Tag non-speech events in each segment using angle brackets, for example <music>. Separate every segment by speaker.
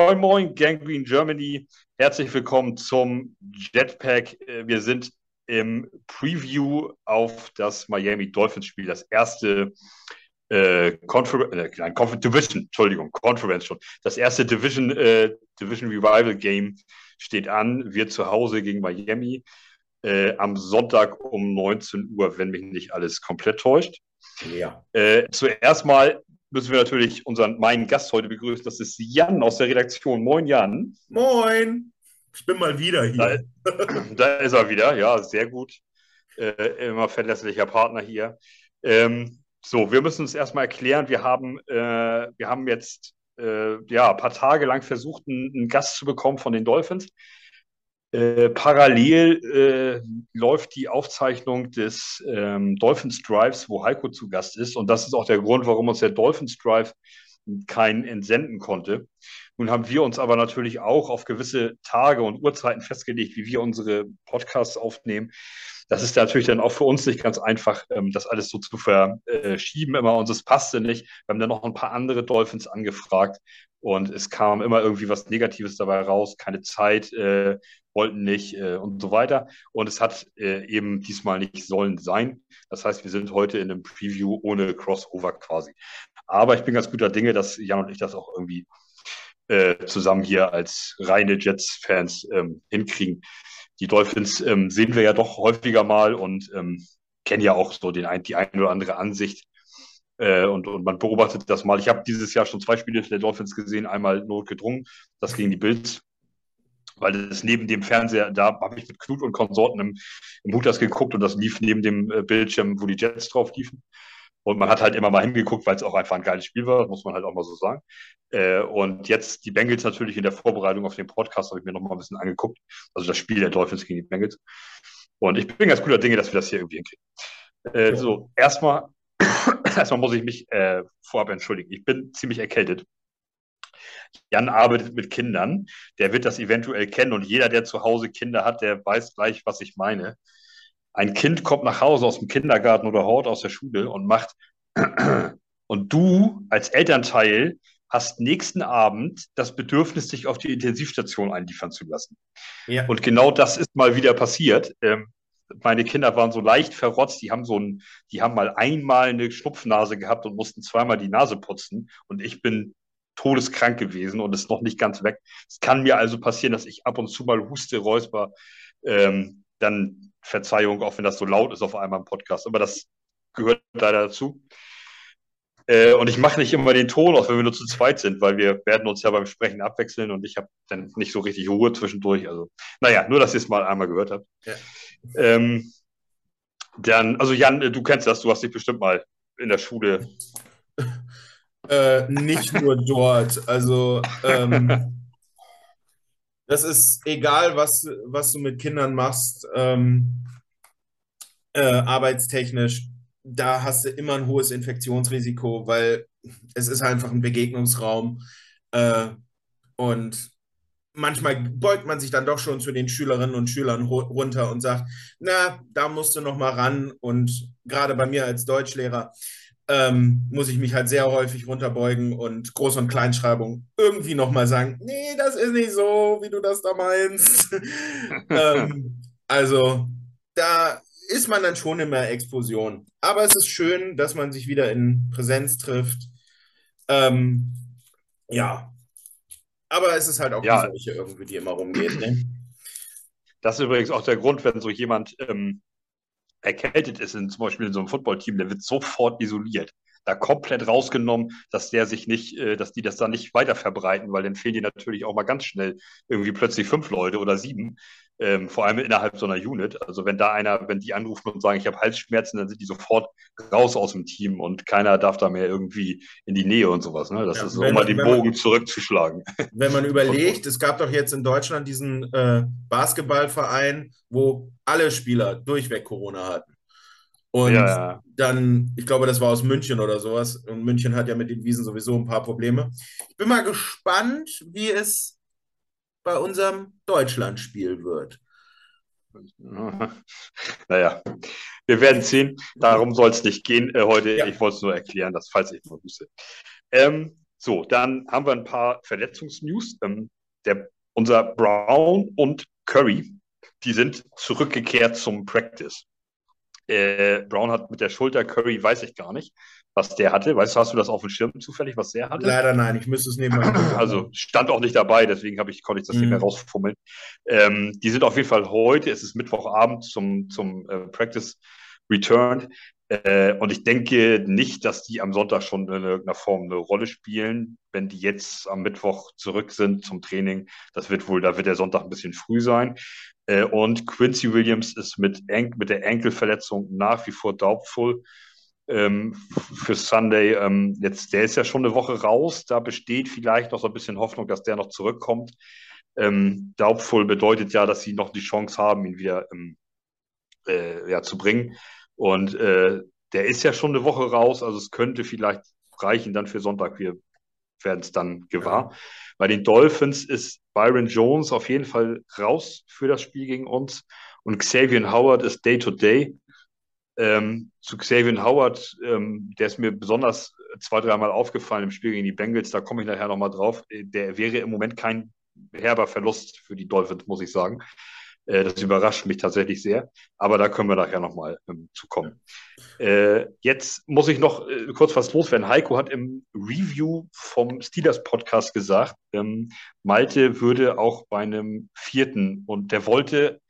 Speaker 1: Moin, moin, Gangrene Germany. Herzlich willkommen zum Jetpack. Äh, wir sind im Preview auf das Miami Dolphins Spiel, das erste äh, Confer äh, Confer Division, Entschuldigung, Conference schon. Das erste Division, äh, Division Revival Game steht an. Wir zu Hause gegen Miami äh, am Sonntag um 19 Uhr, wenn mich nicht alles komplett täuscht. Ja. Äh, zuerst mal müssen wir natürlich unseren meinen Gast heute begrüßen. Das ist Jan aus der Redaktion. Moin, Jan.
Speaker 2: Moin. Ich bin mal wieder hier.
Speaker 1: Da, da ist er wieder, ja, sehr gut. Äh, immer verlässlicher Partner hier. Ähm, so, wir müssen uns erstmal erklären. Wir haben, äh, wir haben jetzt äh, ja, ein paar Tage lang versucht, einen, einen Gast zu bekommen von den Dolphins. Äh, parallel äh, läuft die Aufzeichnung des ähm, Dolphins Drives, wo Heiko zu Gast ist. Und das ist auch der Grund, warum uns der Dolphins Drive keinen entsenden konnte. Nun haben wir uns aber natürlich auch auf gewisse Tage und Uhrzeiten festgelegt, wie wir unsere Podcasts aufnehmen. Das ist natürlich dann auch für uns nicht ganz einfach, ähm, das alles so zu verschieben immer. Und es passte nicht. Wir haben dann noch ein paar andere Dolphins angefragt und es kam immer irgendwie was Negatives dabei raus, keine Zeit, äh, wollten nicht äh, und so weiter. Und es hat äh, eben diesmal nicht sollen sein. Das heißt, wir sind heute in einem Preview ohne Crossover quasi. Aber ich bin ganz guter Dinge, dass Jan und ich das auch irgendwie äh, zusammen hier als reine Jets-Fans ähm, hinkriegen. Die Dolphins ähm, sehen wir ja doch häufiger mal und ähm, kennen ja auch so den ein, die eine oder andere Ansicht. Äh, und, und man beobachtet das mal. Ich habe dieses Jahr schon zwei Spiele der Dolphins gesehen, einmal notgedrungen, das gegen die Bills weil das neben dem Fernseher, da habe ich mit Knut und Konsorten im, im Hutas geguckt und das lief neben dem äh, Bildschirm, wo die Jets drauf liefen. Und man hat halt immer mal hingeguckt, weil es auch einfach ein geiles Spiel war, muss man halt auch mal so sagen. Äh, und jetzt die Bengals natürlich in der Vorbereitung auf den Podcast habe ich mir noch mal ein bisschen angeguckt. Also das Spiel der Dolphins gegen die Bengals. Und ich bin ganz guter Dinge, dass wir das hier irgendwie hinkriegen. Äh, so, erstmal, erstmal muss ich mich äh, vorab entschuldigen. Ich bin ziemlich erkältet. Jan arbeitet mit Kindern, der wird das eventuell kennen und jeder, der zu Hause Kinder hat, der weiß gleich, was ich meine. Ein Kind kommt nach Hause aus dem Kindergarten oder Hort aus der Schule und macht <clears throat> und du als Elternteil hast nächsten Abend das Bedürfnis, dich auf die Intensivstation einliefern zu lassen. Ja. Und genau das ist mal wieder passiert. Ähm, meine Kinder waren so leicht verrotzt, die haben so ein, die haben mal einmal eine Schnupfnase gehabt und mussten zweimal die Nase putzen. Und ich bin todeskrank gewesen und ist noch nicht ganz weg. Es kann mir also passieren, dass ich ab und zu mal huste, räusper. Ähm, dann Verzeihung, auch wenn das so laut ist auf einmal im Podcast. Aber das gehört leider dazu. Äh, und ich mache nicht immer den Ton, auch wenn wir nur zu zweit sind, weil wir werden uns ja beim Sprechen abwechseln und ich habe dann nicht so richtig Ruhe zwischendurch. Also, naja, nur, dass ihr es mal einmal gehört habt. Ja. Ähm, dann, also Jan, du kennst das, du hast dich bestimmt mal in der Schule <laughs>
Speaker 2: Äh, nicht nur dort. Also ähm, das ist egal, was, was du mit Kindern machst, ähm, äh, arbeitstechnisch, da hast du immer ein hohes Infektionsrisiko, weil es ist einfach ein Begegnungsraum. Äh, und manchmal beugt man sich dann doch schon zu den Schülerinnen und Schülern runter und sagt, na, da musst du noch mal ran. Und gerade bei mir als Deutschlehrer, ähm, muss ich mich halt sehr häufig runterbeugen und Groß- und Kleinschreibung irgendwie nochmal sagen, nee, das ist nicht so, wie du das da meinst. <laughs> ähm, also da ist man dann schon in der Explosion. Aber es ist schön, dass man sich wieder in Präsenz trifft. Ähm, ja. Aber es ist halt auch
Speaker 1: ja. die Seuche irgendwie, die immer rumgeht. Ne? Das ist übrigens auch der Grund, wenn so jemand ähm, erkältet ist, in, zum Beispiel in so einem Footballteam, der wird sofort isoliert. Da komplett rausgenommen, dass der sich nicht, äh, dass die das dann nicht weiter verbreiten, weil dann fehlen dir natürlich auch mal ganz schnell irgendwie plötzlich fünf Leute oder sieben, ähm, vor allem innerhalb so einer Unit. Also wenn da einer, wenn die anrufen und sagen, ich habe Halsschmerzen, dann sind die sofort raus aus dem Team und keiner darf da mehr irgendwie in die Nähe und sowas. Ne? Das ja, ist so, um mal den Bogen man, zurückzuschlagen.
Speaker 2: Wenn man <laughs> überlegt, es gab doch jetzt in Deutschland diesen äh, Basketballverein, wo alle Spieler durchweg Corona hatten. Und ja, dann, ich glaube, das war aus München oder sowas. Und München hat ja mit den Wiesen sowieso ein paar Probleme. Ich bin mal gespannt, wie es bei unserem Deutschlandspiel wird. <laughs>
Speaker 1: Naja, wir werden sehen. Darum soll es nicht gehen äh, heute. Ja. Ich wollte es nur erklären, dass falls ich mal wüsste. Ähm, So, dann haben wir ein paar Verletzungsnews. Ähm, der, unser Brown und Curry, die sind zurückgekehrt zum Practice. Äh, Brown hat mit der Schulter, Curry weiß ich gar nicht, was der hatte. Weißt du, hast du das auf dem Schirm zufällig, was der hatte?
Speaker 2: Leider nein, ich müsste es nebenbei.
Speaker 1: Also stand auch nicht dabei, deswegen ich, konnte ich das mhm. nicht mehr rausfummeln. Ähm, die sind auf jeden Fall heute, es ist Mittwochabend zum, zum äh, Practice Return. Äh, und ich denke nicht, dass die am Sonntag schon in irgendeiner Form eine Rolle spielen. Wenn die jetzt am Mittwoch zurück sind zum Training, das wird wohl, da wird der Sonntag ein bisschen früh sein. Äh, und Quincy Williams ist mit, mit der Enkelverletzung nach wie vor doubtful ähm, für Sunday. Ähm, jetzt, der ist ja schon eine Woche raus. Da besteht vielleicht noch so ein bisschen Hoffnung, dass der noch zurückkommt. Ähm, doubtful bedeutet ja, dass sie noch die Chance haben, ihn wieder ähm, äh, ja, zu bringen. Und äh, der ist ja schon eine Woche raus, also es könnte vielleicht reichen dann für Sonntag. Wir werden es dann gewahr. Ja. Bei den Dolphins ist Byron Jones auf jeden Fall raus für das Spiel gegen uns und Xavier Howard ist Day-to-Day. Ähm, zu Xavier Howard, ähm, der ist mir besonders zwei, dreimal aufgefallen im Spiel gegen die Bengals, da komme ich nachher nochmal drauf. Der wäre im Moment kein herber Verlust für die Dolphins, muss ich sagen. Äh, das überrascht mich tatsächlich sehr, aber da können wir nachher nochmal ähm, zu kommen. Äh, jetzt muss ich noch äh, kurz was loswerden. Heiko hat im Review vom Steelers Podcast gesagt, ähm, Malte würde auch bei einem vierten und der wollte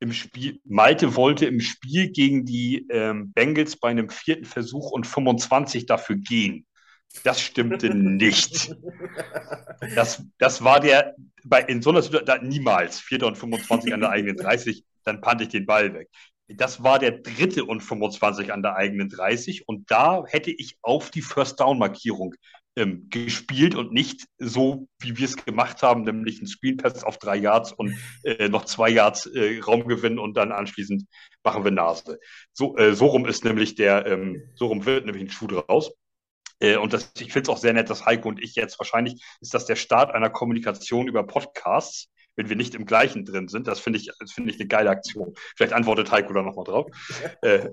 Speaker 1: im Spiel, Malte wollte im Spiel gegen die ähm, Bengals bei einem vierten Versuch und 25 dafür gehen. Das stimmte nicht. Das, das war der, bei, in so einer Situation, niemals, 4. und 25 an der eigenen 30, dann pannte ich den Ball weg. Das war der dritte und 25 an der eigenen 30 und da hätte ich auf die First Down Markierung ähm, gespielt und nicht so, wie wir es gemacht haben, nämlich ein Screen Pass auf drei Yards und äh, noch zwei Yards äh, Raumgewinn und dann anschließend machen wir Nase. So, äh, so rum ist nämlich der, ähm, so rum wird nämlich ein Schuh draus. Äh, und das, ich finde es auch sehr nett, dass Heiko und ich jetzt wahrscheinlich ist das der Start einer Kommunikation über Podcasts, wenn wir nicht im gleichen drin sind. Das finde ich, das finde ich eine geile Aktion. Vielleicht antwortet Heiko da nochmal drauf. äh,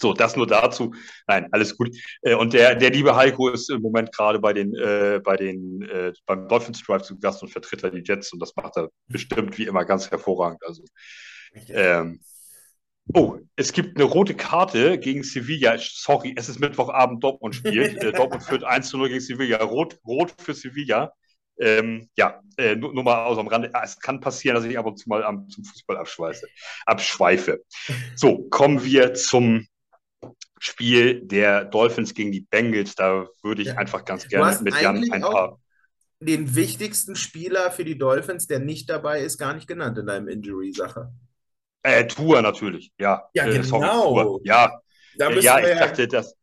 Speaker 1: so, das nur dazu. Nein, alles gut. Äh, und der, der liebe Heiko ist im Moment gerade bei den, äh, bei den, äh, beim Dolphins Drive zu Gast und vertritt da die Jets und das macht er bestimmt wie immer ganz hervorragend. Also, ähm, Oh, es gibt eine rote Karte gegen Sevilla. Sorry, es ist Mittwochabend, Dortmund spielt. äh, Dortmund führt <laughs> 1 zu 0 gegen Sevilla. Rot, rot für Sevilla. Ähm, ja, äh, nur, nur, mal aus am Rande. Ah, es kann passieren, dass ich ab und zu mal am, zum Fußball abschweife. abschweife. So, kommen wir zum Spiel der Dolphins gegen die Bengals. Da würde ich ja. einfach ganz gerne mit Jan ein paar.
Speaker 2: Den wichtigsten Spieler für die Dolphins, der nicht dabei ist, gar nicht genannt in deinem Injury-Sache.
Speaker 1: Äh, Tour natürlich, ja.
Speaker 2: Ja, äh, genau.
Speaker 1: Sorry, ja, da ja, ich dachte, das.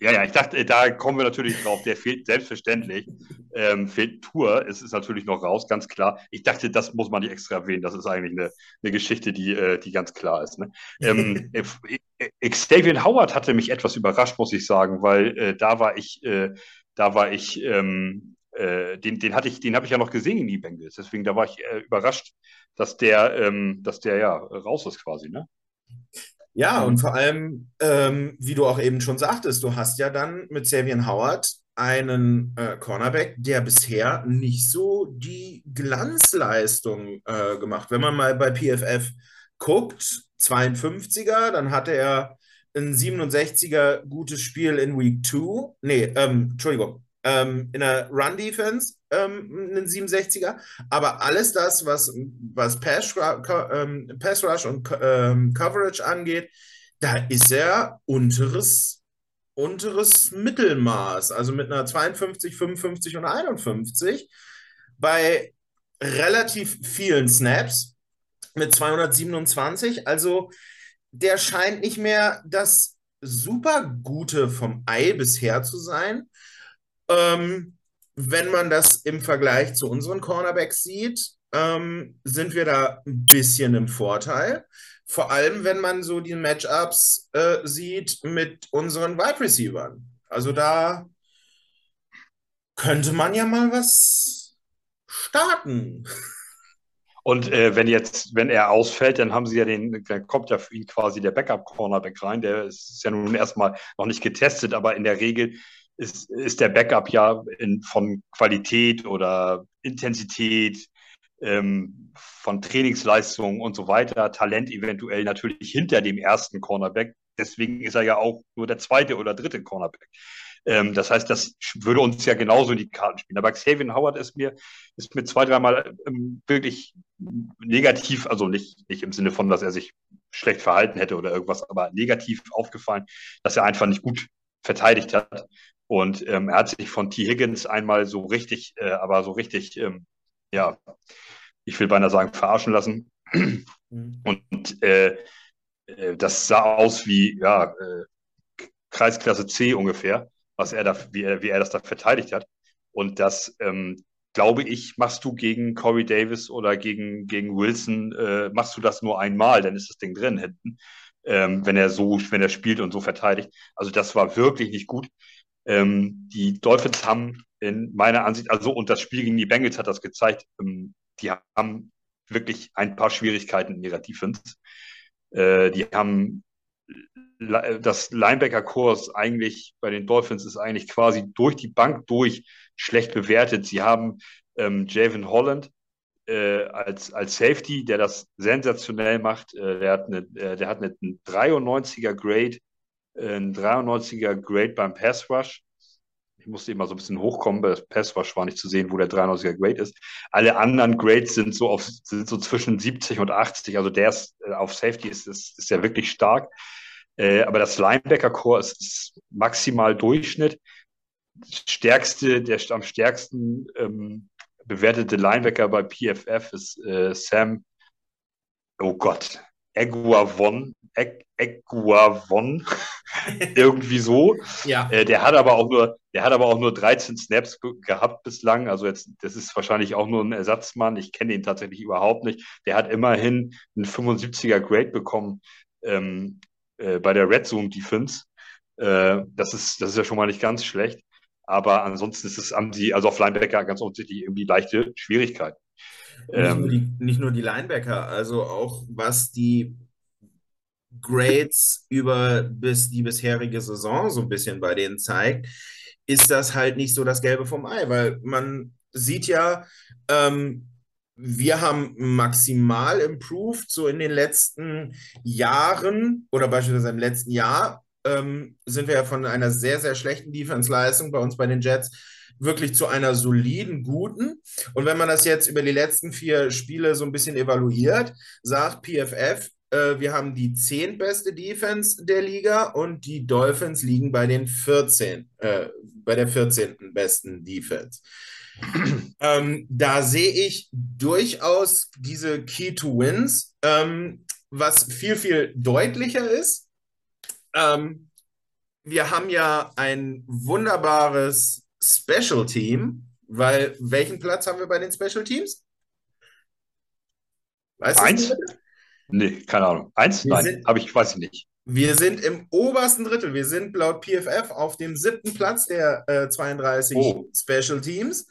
Speaker 1: Ja, ja, ich dachte, da kommen wir natürlich drauf. Der fehlt selbstverständlich. Ähm, fehlt Tour. Es ist natürlich noch raus, ganz klar. Ich dachte, das muss man nicht extra erwähnen. Das ist eigentlich eine, eine Geschichte, die, äh, die ganz klar ist. Ne? ähm, <laughs> Xavier Howard hatte mich etwas überrascht, muss ich sagen, weil äh, da war ich, äh, da war ich, ähm, äh, den, den hatte ich, den habe ich ja noch gesehen in die Bengals. Deswegen da war ich äh, überrascht, dass der, ähm, dass der ja raus ist quasi, ne?
Speaker 2: Ja, und vor allem, ähm, wie du auch eben schon sagtest, du hast ja dann mit Xavier Howard einen äh, Cornerback, der bisher nicht so die Glanzleistung äh, gemacht. Wenn man mal bei PFF guckt, 52er, dann hatte er ein 67er gutes Spiel in Week 2. Nee, ähm, Entschuldigung, ähm, in der Run-Defense ähm, einen 67er, aber alles das, was, was Pass, ähm, Pass Rush und ähm, Coverage angeht, da ist er unteres, unteres Mittelmaß, also mit einer 52, 55 und 51 bei relativ vielen Snaps mit 227, also der scheint nicht mehr das super Gute vom Ei bisher zu sein. Ähm, wenn man das im Vergleich zu unseren Cornerbacks sieht, ähm, sind wir da ein bisschen im Vorteil. Vor allem, wenn man so die Matchups äh, sieht mit unseren Wide Receivers. Also da könnte man ja mal was starten.
Speaker 1: Und äh, wenn jetzt, wenn er ausfällt, dann haben sie ja den, dann kommt ja für ihn quasi der Backup-Cornerback rein. Der ist ja nun erstmal noch nicht getestet, aber in der Regel ist, ist der Backup ja in, von Qualität oder Intensität, ähm, von Trainingsleistungen und so weiter, Talent eventuell natürlich hinter dem ersten Cornerback. Deswegen ist er ja auch nur der zweite oder dritte Cornerback. Ähm, das heißt, das würde uns ja genauso in die Karten spielen. Aber Xavier Howard ist mir, ist mir zwei, dreimal ähm, wirklich negativ, also nicht, nicht im Sinne von, dass er sich schlecht verhalten hätte oder irgendwas, aber negativ aufgefallen, dass er einfach nicht gut verteidigt hat. Und ähm, er hat sich von T. Higgins einmal so richtig, äh, aber so richtig, ähm, ja, ich will beinahe sagen, verarschen lassen. Mhm. Und äh, äh, das sah aus wie ja, äh, Kreisklasse C ungefähr, was er da, wie er, wie er das da verteidigt hat. Und das, ähm, glaube ich, machst du gegen Corey Davis oder gegen, gegen Wilson, äh, machst du das nur einmal, dann ist das Ding drin hinten, ähm, wenn er so, wenn er spielt und so verteidigt. Also das war wirklich nicht gut. Ähm, die Dolphins haben in meiner Ansicht, also und das Spiel gegen die Bengals hat das gezeigt, ähm, die haben wirklich ein paar Schwierigkeiten in ihrer Defense. Äh, die haben das Linebacker-Kurs eigentlich bei den Dolphins ist eigentlich quasi durch die Bank durch schlecht bewertet. Sie haben ähm, Javon Holland äh, als, als Safety, der das sensationell macht. Äh, der hat eine, äh, der hat eine, einen 93er Grade ein 93er Grade beim Pass Rush. Ich musste immer so ein bisschen hochkommen, weil das Pass Rush war nicht zu sehen, wo der 93er Grade ist. Alle anderen Grades sind so auf, sind so zwischen 70 und 80. Also der ist äh, auf Safety ist, ist, ist ja wirklich stark. Äh, aber das Linebacker-Core ist, ist, maximal Durchschnitt. Stärkste, der am stärksten ähm, bewertete Linebacker bei PFF ist äh, Sam, oh Gott, Eguavon, Eguavon, irgendwie so. <laughs>
Speaker 2: Ja.
Speaker 1: Äh, der hat aber auch nur, der hat aber auch nur 13 Snaps gehabt bislang. Also jetzt, das ist wahrscheinlich auch nur ein Ersatzmann. Ich kenne ihn tatsächlich überhaupt nicht. Der hat immerhin einen 75er Grade bekommen ähm, äh, bei der Red Zone Defense. Äh, das ist, das ist ja schon mal nicht ganz schlecht. Aber ansonsten ist es an die, also auf Linebacker ganz offensichtlich irgendwie leichte Schwierigkeiten.
Speaker 2: Nicht, ähm, nur die, nicht nur die Linebacker, also auch was die Grades über bis die bisherige Saison so ein bisschen bei denen zeigt, ist das halt nicht so das Gelbe vom Ei, weil man sieht ja, ähm, wir haben maximal improved, so in den letzten Jahren oder beispielsweise im letzten Jahr ähm, sind wir ja von einer sehr, sehr schlechten Defense-Leistung bei uns bei den Jets wirklich zu einer soliden, guten. Und wenn man das jetzt über die letzten vier Spiele so ein bisschen evaluiert, sagt PFF, äh, wir haben die zehntbeste Defense der Liga und die Dolphins liegen bei den 14, äh, bei der 14. besten Defense. <clears throat> ähm, da sehe ich durchaus diese Key to Wins, ähm, was viel, viel deutlicher ist. Ähm, wir haben ja ein wunderbares Special Team, weil welchen Platz haben wir bei den Special Teams?
Speaker 1: Weißt Eins? Nee, keine Ahnung. Eins? Wir Nein, aber ich weiß nicht.
Speaker 2: Wir sind im obersten Drittel. Wir sind laut PFF auf dem siebten Platz der äh, 32 oh. Special Teams.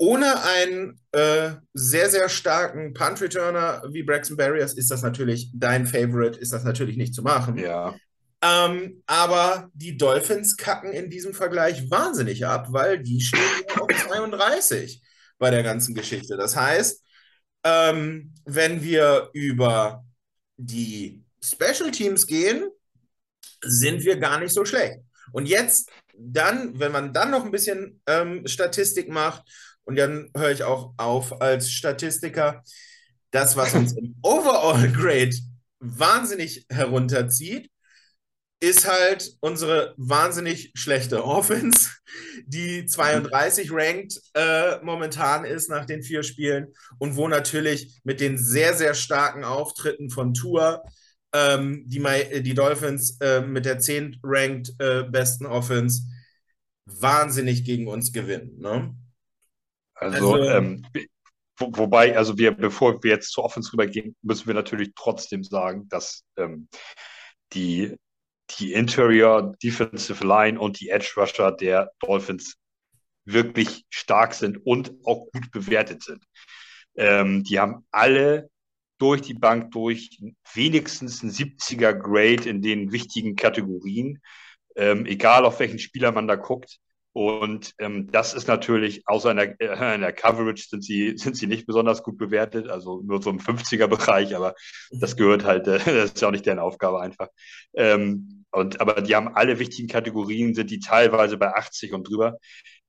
Speaker 2: Ohne einen äh, sehr, sehr starken Punt-Returner wie Braxton Barriers ist das natürlich dein Favorite, ist das natürlich nicht zu machen.
Speaker 1: Ja.
Speaker 2: Ähm, aber die Dolphins kacken in diesem Vergleich wahnsinnig ab, weil die stehen auf 32 bei der ganzen Geschichte. Das heißt, ähm, wenn wir über die Special Teams gehen, sind wir gar nicht so schlecht. Und jetzt dann, wenn man dann noch ein bisschen ähm, Statistik macht, und dann höre ich auch auf als Statistiker, das, was uns im <laughs> Overall Grade wahnsinnig herunterzieht, ist halt unsere wahnsinnig schlechte Offense, die 32 ranked äh, momentan ist nach den vier Spielen und wo natürlich mit den sehr, sehr starken Auftritten von Tour ähm, die, die Dolphins äh, mit der 10 ranked äh, besten Offense wahnsinnig gegen uns gewinnen. Ne?
Speaker 1: Also, also ähm, wo, wobei, also wir, bevor wir jetzt zur Offense rübergehen, müssen wir natürlich trotzdem sagen, dass ähm, die die Interior Defensive Line und die Edge Rusher der Dolphins wirklich stark sind und auch gut bewertet sind. Ähm, die haben alle durch die Bank durch wenigstens ein 70er Grade in den wichtigen Kategorien. ähm, egal auf welchen Spieler man da guckt. Und ähm, das ist natürlich, außer in der, äh, in der, Coverage sind sie, <laughs> sind sie nicht besonders gut bewertet, also nur so im 50er-Bereich, aber das gehört halt, äh, <laughs> das ist ja auch nicht deren Aufgabe einfach. Ähm, und, aber die haben alle wichtigen Kategorien, sind die teilweise bei 80 und drüber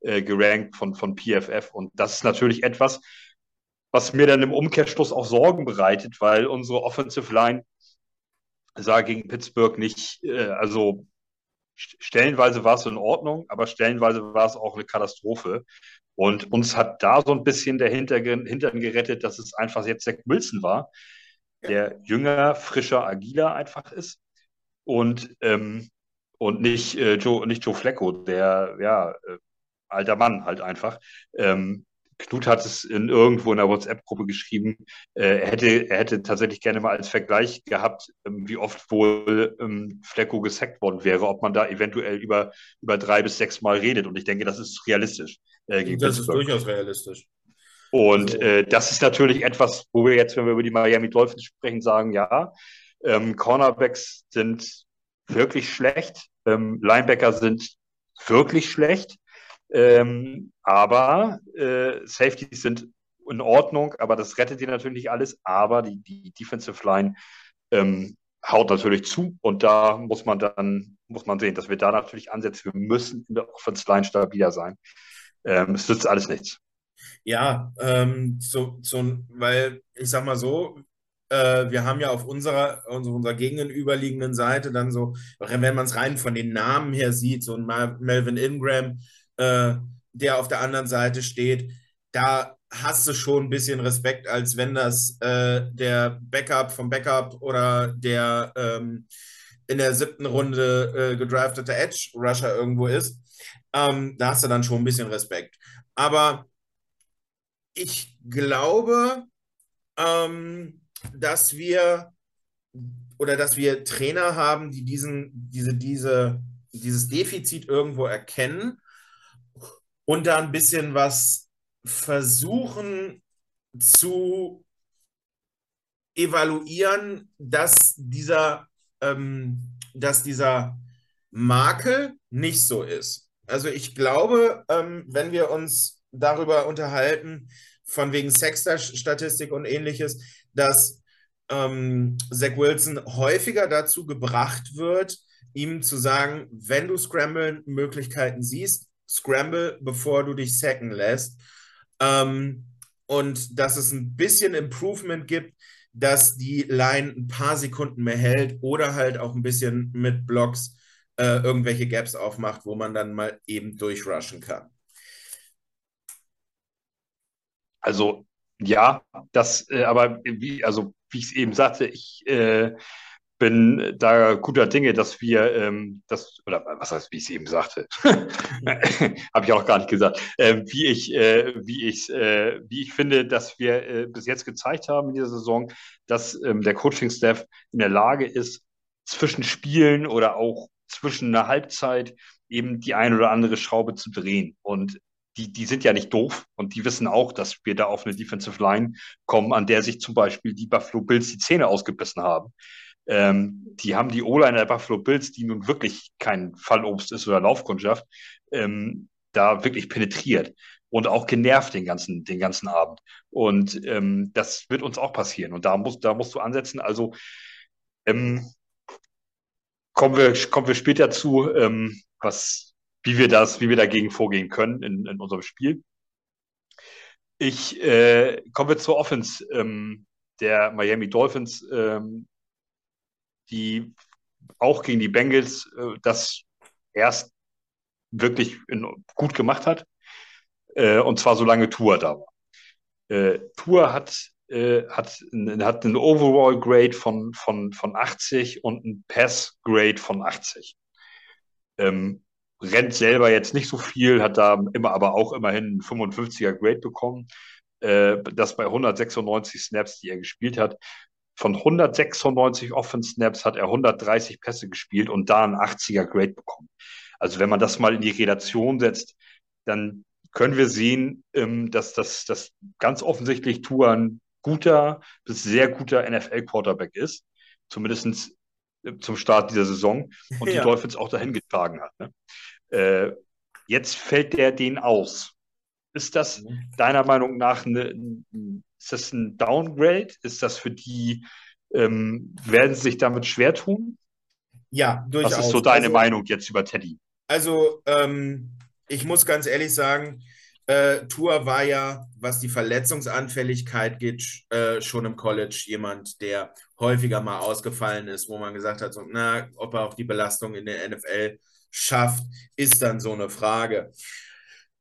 Speaker 1: äh, gerankt von, von PFF. Und das ist natürlich etwas, was mir dann im Umkehrschluss auch Sorgen bereitet, weil unsere Offensive Line sah gegen Pittsburgh nicht, äh, also stellenweise war es in Ordnung, aber stellenweise war es auch eine Katastrophe. Und uns hat da so ein bisschen der Hintern, gerettet, dass es einfach jetzt Zach Wilson war, der jünger, frischer, agiler einfach ist. Und, ähm, und nicht, äh, Joe, nicht Joe Flecko, der, ja, äh, alter Mann halt einfach. Ähm, Knut hat es in irgendwo in der WhatsApp-Gruppe geschrieben, äh, er, hätte, er hätte tatsächlich gerne mal als Vergleich gehabt, ähm, wie oft wohl ähm, Flecko gesackt worden wäre, ob man da eventuell über, über drei bis sechs Mal redet. Und ich denke, das ist realistisch.
Speaker 2: Äh, das Pittsburgh. ist durchaus realistisch.
Speaker 1: Und also. äh, das ist natürlich etwas, wo wir jetzt, wenn wir über die Miami Dolphins sprechen, sagen, ja, ähm, Cornerbacks sind wirklich schlecht, ähm, Linebacker sind wirklich schlecht. Ähm, aber äh, Safeties sind in Ordnung, aber das rettet dir natürlich nicht alles. Aber die, die Defensive Line ähm, haut natürlich zu und da muss man dann muss man sehen, dass wir da natürlich ansetzen. Wir müssen in der Offensive Line stabiler sein. Ähm, es nützt alles nichts.
Speaker 2: Ja, ähm, so, so, weil ich sag mal so, äh, wir haben ja auf unserer, unserer gegenüberliegenden Seite dann so, wenn man es rein von den Namen her sieht, so ein Melvin Ingram, äh, der auf der anderen Seite steht, da hast du schon ein bisschen Respekt, als wenn das äh, der Backup vom Backup oder der ähm, in der siebten Runde äh, gedraftete Edge Rusher irgendwo ist. Ähm, da hast du dann schon ein bisschen Respekt. Aber ich glaube, ähm, dass wir oder dass wir Trainer haben, die diesen, diese, diese, dieses Defizit irgendwo erkennen und da ein bisschen was versuchen zu evaluieren, dass dieser, ähm, dass dieser Makel nicht so ist. Also ich glaube, ähm, wenn wir uns darüber unterhalten, von wegen Sexter-Statistik und ähnliches, dass ähm, Zach Wilson häufiger dazu gebracht wird, ihm zu sagen, wenn du Scramble-Möglichkeiten siehst, Scramble, bevor du dich sacken lässt. Ähm, und dass es ein bisschen Improvement gibt, dass die Line ein paar Sekunden mehr hält oder halt auch ein bisschen mit Blocks äh, irgendwelche Gaps aufmacht, wo man dann mal eben durchrushen kann.
Speaker 1: Also ja, das, äh, aber wie, also wie ich es eben sagte, ich äh, bin da guter Dinge, dass wir ähm, das, oder was heißt, wie ich es eben sagte, <laughs> <laughs> habe ich auch gar nicht gesagt, äh, wie ich, äh, wie ich, äh, wie ich finde, dass wir äh, bis jetzt gezeigt haben in dieser Saison, dass ähm, der Coaching-Staff in der Lage ist, zwischen Spielen oder auch zwischen einer Halbzeit eben die ein oder andere Schraube zu drehen. Und die, die sind ja nicht doof und die wissen auch, dass wir da auf eine Defensive Line kommen, an der sich zum Beispiel die Buffalo Bills die Zähne ausgebissen haben. Ähm, die haben die O-Line der Buffalo Bills, die nun wirklich kein Fallobst ist oder Laufkundschaft, ähm, da wirklich penetriert und auch genervt den ganzen, den ganzen Abend. Und ähm, das wird uns auch passieren. Und da, muss, da musst du ansetzen. Also ähm, kommen, wir, kommen wir später zu, ähm, was, wie wir das, wie wir dagegen vorgehen können in, in unserem Spiel. Ich äh, kommen zur Offense ähm, der Miami Dolphins. Die auch gegen die Bengals äh, das erst wirklich in, gut gemacht hat. Äh, und zwar solange Tour da war. Äh, Tour hat, äh, hat, hat einen Overall-Grade von, von, von 80 und einen Pass-Grade von 80. Ähm, rennt selber jetzt nicht so viel, hat da immer aber auch immerhin einen 55er Grade bekommen. Äh, das bei 196 Snaps, die er gespielt hat von 196 Offense-Snaps hat er 130 Pässe gespielt und da einen 80er Grade bekommen. Also wenn man das mal in die Relation setzt, dann können wir sehen, ähm, dass das dass ganz offensichtlich Tua ein guter bis sehr guter NFL-Quarterback ist. Zumindest zum Start dieser Saison und ja. die Dolphins auch dahin getragen hat. Ne? Äh, jetzt fällt der den aus. Ist das mhm. deiner Meinung nach eine, ist das ein Downgrade? Ist das für die, ähm, werden sie sich damit schwer tun?
Speaker 2: Ja,
Speaker 1: durchaus. Was ist so deine also, Meinung jetzt über Teddy?
Speaker 2: Also, ähm, ich muss ganz ehrlich sagen, äh, Tour war ja, was die Verletzungsanfälligkeit geht, äh, schon im College jemand, der häufiger mal ausgefallen ist, wo man gesagt hat, so, na, ob er auch die Belastung in der NFL schafft, ist dann so eine Frage.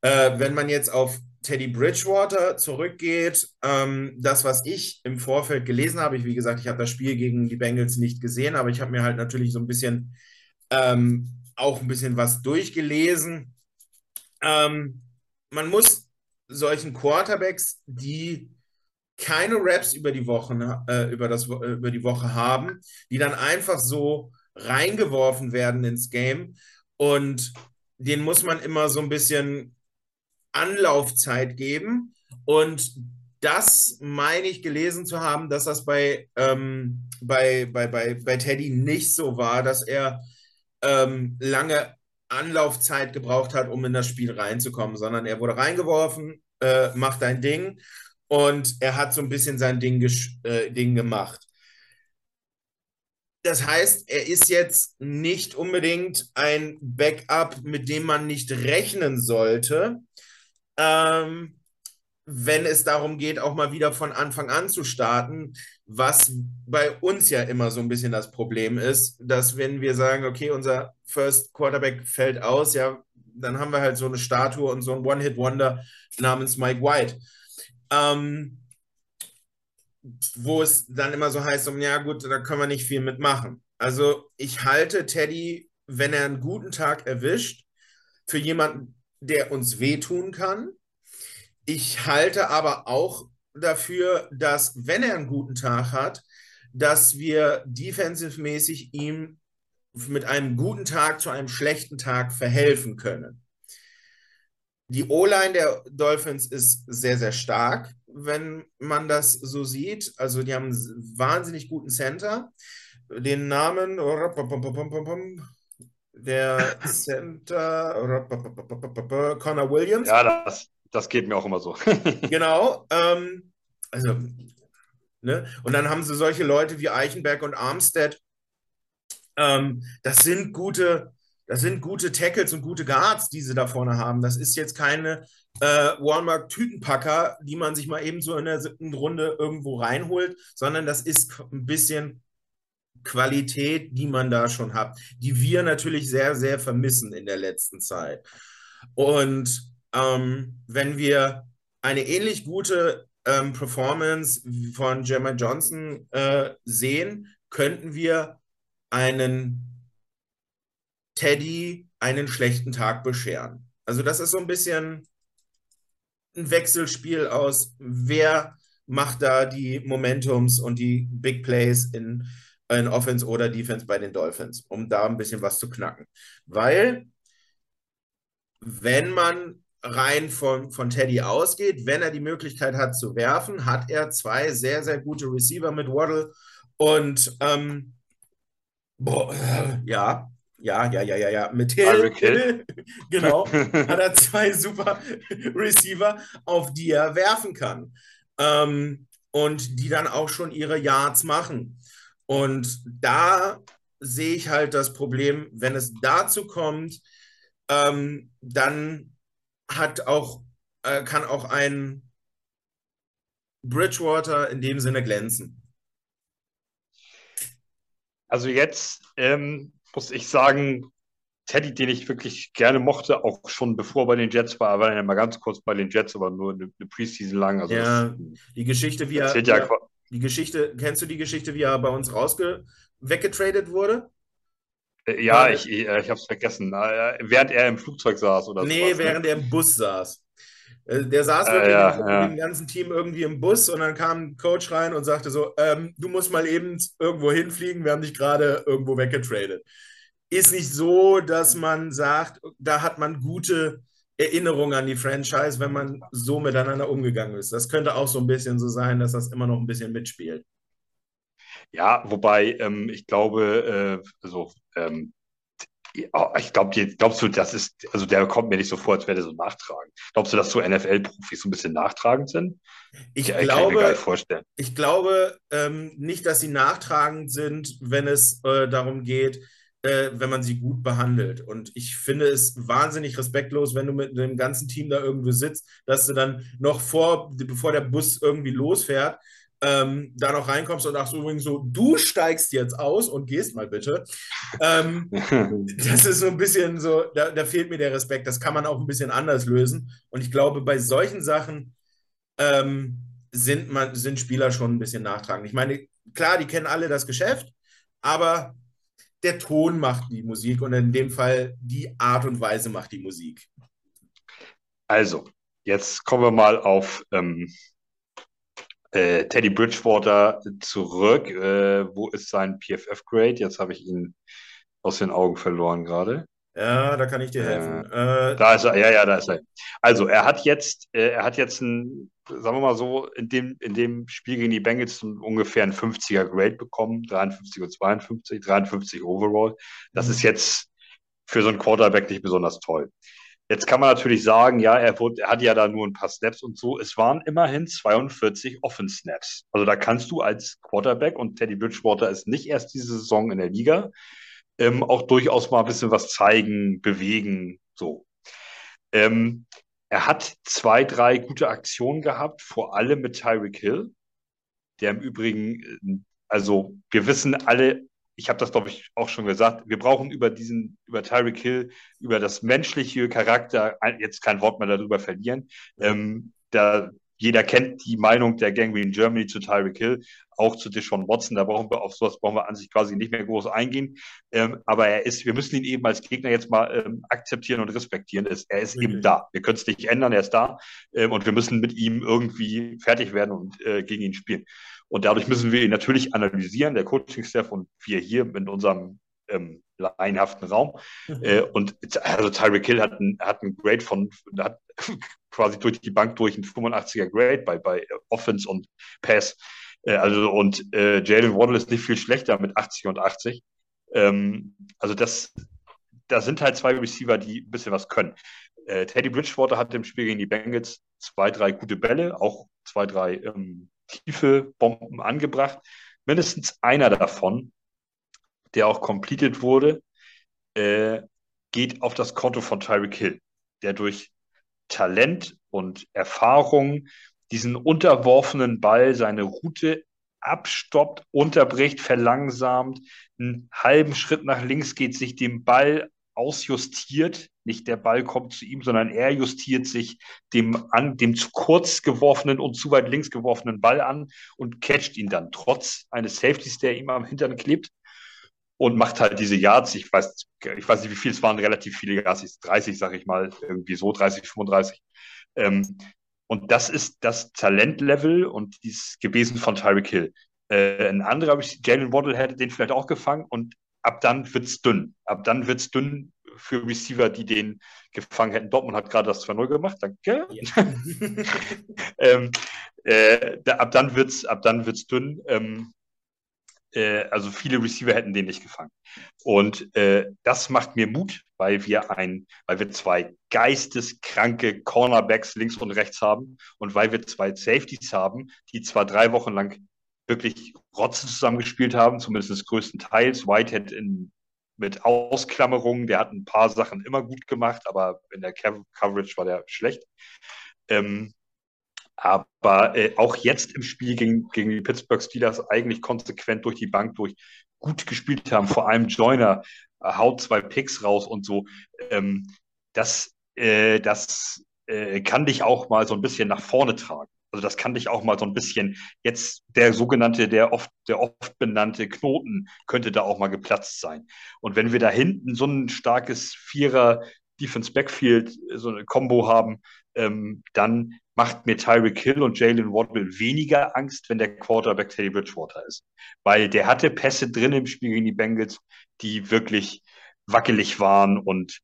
Speaker 2: Äh, wenn man jetzt auf Teddy Bridgewater zurückgeht, ähm, das, was ich im Vorfeld gelesen habe, ich, wie gesagt, ich habe das Spiel gegen die Bengals nicht gesehen, aber ich habe mir halt natürlich so ein bisschen ähm, auch ein bisschen was durchgelesen. Ähm, man muss solchen Quarterbacks, die keine Raps über die Woche, äh, über, das, äh, über die Woche haben, die dann einfach so reingeworfen werden ins Game und den muss man immer so ein bisschen Anlaufzeit geben. Und das meine ich gelesen zu haben, dass das bei, ähm, bei, bei, bei, bei Teddy nicht so war, dass er ähm, lange Anlaufzeit gebraucht hat, um in das Spiel reinzukommen, sondern er wurde reingeworfen, äh, macht ein Ding und er hat so ein bisschen sein Ding, äh, Ding gemacht. Das heißt, er ist jetzt nicht unbedingt ein Backup, mit dem man nicht rechnen sollte, ähm, wenn es darum geht, auch mal wieder von Anfang an zu starten, was bei uns ja immer so ein bisschen das Problem ist, dass wenn wir sagen, okay, unser First Quarterback fällt aus, ja, dann haben wir halt so eine Statue und so ein One-Hit-Wonder namens Mike White. Ähm, wo es dann immer so heißt, ja gut, da können wir nicht viel mitmachen. Also ich halte Teddy, wenn er einen guten Tag erwischt, für jemanden, der uns wehtun kann. Ich halte aber auch dafür, dass, wenn er einen guten Tag hat, dass wir defensive-mäßig ihm mit einem guten Tag zu einem schlechten Tag verhelfen können. Die O-Line der Dolphins ist sehr, sehr stark, wenn man das so sieht. Also die haben einen wahnsinnig guten Center. Den Namen der <laughs> Center, Connor Williams.
Speaker 1: Ja, das, das geht mir auch immer so. <laughs>
Speaker 2: genau. Ähm, also, ne? Und dann haben sie solche Leute wie Eichenberg und Armstead. Ähm, das sind gute, das sind gute Tackles und gute Guards, die sie da vorne haben. Das ist jetzt keine äh, Walmart-Tütenpacker, die man sich mal eben so in der siebten Runde irgendwo reinholt, sondern das ist ein bisschen Qualität, die man da schon hat, die wir natürlich sehr, sehr vermissen in der letzten Zeit. Und ähm, wenn wir eine ähnlich gute ähm, Performance von Gemma Johnson äh, sehen, könnten wir einen Teddy einen schlechten Tag bescheren. Also das ist so ein bisschen ein Wechselspiel aus, wer macht da die Momentums und die Big Plays in in Offense oder Defense bei den Dolphins, um da ein bisschen was zu knacken. Weil, wenn man rein von, von Teddy ausgeht, wenn er die Möglichkeit hat zu werfen, hat er zwei sehr, sehr gute Receiver mit Waddle und ähm, boah, ja, ja, ja, ja, ja, ja, mit Hill, Hill <laughs> genau, <laughs> hat er zwei super Receiver, auf die er werfen kann. Ähm, und die dann auch schon ihre Yards machen. Und da sehe ich halt das Problem, wenn es dazu kommt, ähm, dann hat auch, äh, kann auch ein Bridgewater in dem Sinne glänzen.
Speaker 1: Also jetzt ähm, muss ich sagen, Teddy, den ich wirklich gerne mochte, auch schon bevor bei den Jets war, war er ja mal ganz kurz bei den Jets, aber nur eine, eine Preseason lang. Also
Speaker 2: ja, die Geschichte, wie er, ja, die Geschichte, kennst du die Geschichte, wie er bei uns rausge weggetradet wurde?
Speaker 1: Äh, ja, ich, ich, äh, ich habe es vergessen. Äh, während er im Flugzeug saß oder so.
Speaker 2: Nee, sowas, ne? während ne? er im Bus saß. Der saß äh, ja, mit ja. dem ganzen Team irgendwie im Bus und dann kam ein Coach rein und sagte so, ähm, du musst mal eben irgendwo hinfliegen, wir haben dich gerade irgendwo weggetradet. Ist nicht so, dass man sagt, da hat man gute Erinnerung an die Franchise, wenn man so miteinander umgegangen ist. Das könnte auch so ein bisschen so sein, dass das immer noch ein bisschen mitspielt.
Speaker 1: Ja, wobei ähm, ich glaube, äh, also ähm, ich glaube, glaubst du, das ist, also der kommt mir nicht so vor, als wäre der so nachtragend. Glaubst du, dass so NFL-Profis so ein bisschen nachtragend sind?
Speaker 2: Ich ja, glaube, ich. Ich glaube ähm, nicht, dass sie nachtragend sind, wenn es äh, darum geht, äh, wenn man sie gut behandelt. Und ich finde es wahnsinnig respektlos, wenn du mit dem ganzen Team da irgendwo sitzt, dass du dann noch vor, bevor der Bus irgendwie losfährt, ähm, da noch reinkommst und sagst übrigens so, du steigst jetzt aus und gehst mal bitte. Ähm, <laughs> das ist so ein bisschen so, da, da, fehlt mir der Respekt. Das kann man auch ein bisschen anders lösen. Und ich glaube, bei solchen Sachen ähm, sind, man, sind Spieler schon ein bisschen nachtragend. Ich meine, klar, die kennen alle das Geschäft, aber der Ton macht die Musik und in dem Fall die Art und Weise macht die Musik.
Speaker 1: Also, jetzt kommen wir mal auf ähm, äh, Teddy Bridgewater zurück. Äh, wo ist sein PFF-Grade? Jetzt habe ich ihn aus den Augen verloren gerade.
Speaker 2: Ja, da kann ich dir helfen. Äh,
Speaker 1: da ist er, ja, ja, da ist er. Also er hat jetzt, äh, er hat jetzt ein, sagen wir mal so, in dem, in dem Spiel gegen die Bengals ungefähr ein 50er Grade bekommen, 53 und 52, 53 overall. Das ist jetzt für so einen Quarterback nicht besonders toll. Jetzt kann man natürlich sagen, ja, er, wurde, er hat ja da nur ein paar Snaps und so. Es waren immerhin 42 Offen-Snaps. Also da kannst du als Quarterback und Teddy Bridgewater ist nicht erst diese Saison in der Liga, ähm, auch durchaus mal ein bisschen was zeigen, bewegen, so. Ähm, er hat zwei, drei gute Aktionen gehabt, vor allem mit Tyreek Hill, der im Übrigen, äh, also wir wissen alle, ich habe das, glaube ich, auch schon gesagt, wir brauchen über diesen, über Tyreek Hill, über das menschliche Charakter jetzt kein Wort mehr darüber verlieren. Ähm, da jeder kennt die Meinung der Gangrene Germany zu Tyreek Hill, auch zu Deshaun Watson. Da brauchen wir auf sowas brauchen wir an sich quasi nicht mehr groß eingehen. Ähm, aber er ist, wir müssen ihn eben als Gegner jetzt mal ähm, akzeptieren und respektieren. Er ist mhm. eben da. Wir können es nicht ändern, er ist da. Ähm, und wir müssen mit ihm irgendwie fertig werden und äh, gegen ihn spielen. Und dadurch müssen wir ihn natürlich analysieren, der Coaching-Staff und wir hier in unserem ähm, laienhaften Raum. Mhm. Äh, und also Tyreek Hill hat einen, hat einen Grade von, hat <laughs> quasi durch die Bank durch einen 85er Grade bei, bei Offense und Pass. Äh, also und äh, Jalen Waddle ist nicht viel schlechter mit 80 und 80. Ähm, also das, da sind halt zwei Receiver, die ein bisschen was können. Äh, Teddy Bridgewater hat im Spiel gegen die Bengals zwei, drei gute Bälle, auch zwei, drei ähm, tiefe Bomben angebracht. Mindestens einer davon, der auch completed wurde, äh, geht auf das Konto von Tyreek Hill, der durch Talent und Erfahrung diesen unterworfenen Ball, seine Route abstoppt, unterbricht, verlangsamt, einen halben Schritt nach links geht, sich dem Ball ausjustiert. Nicht der Ball kommt zu ihm, sondern er justiert sich dem, an, dem zu kurz geworfenen und zu weit links geworfenen Ball an und catcht ihn dann trotz eines Safeties, der ihm am Hintern klebt und macht halt diese Yards. Ich weiß, ich weiß nicht, wie viel es waren, relativ viele Yards, 30, sag ich mal, irgendwie so 30, 35. Ähm, und das ist das Talentlevel und dies gewesen von Tyreek Hill. Äh, ein anderer, Jalen Waddle hätte den vielleicht auch gefangen und ab dann wird es dünn. Ab dann wird es dünn für Receiver, die den gefangen hätten. Dortmund hat gerade das 2-0 gemacht, danke. Ja. <laughs> ähm, äh, da, ab dann wird es ab dann wird's dünn. Ähm, äh, also viele Receiver hätten den nicht gefangen. Und äh, das macht mir Mut, weil wir ein, weil wir zwei geisteskranke Cornerbacks links und rechts haben und weil wir zwei Safeties haben, die zwar drei Wochen lang wirklich Rotze zusammengespielt haben, zumindest größtenteils. Whitehead in, mit Ausklammerungen, der hat ein paar Sachen immer gut gemacht, aber in der Coverage war der schlecht. Ähm, aber äh, auch jetzt im Spiel gegen, gegen die Pittsburgh Steelers eigentlich konsequent durch die Bank durch gut gespielt haben. Vor allem Joyner äh, haut zwei Picks raus und so. Ähm, das äh, das äh, kann dich auch mal so ein bisschen nach vorne tragen. Also das kann dich auch mal so ein bisschen, jetzt der sogenannte, der oft, der oft benannte Knoten könnte da auch mal geplatzt sein. Und wenn wir da hinten so ein starkes Vierer Defense Backfield, so eine Combo haben, ähm, dann macht mir Tyreek Hill und Jalen Waddle weniger Angst, wenn der Quarterback Teddy Bridgewater ist. Weil der hatte Pässe drin im Spiel gegen die Bengals, die wirklich wackelig waren und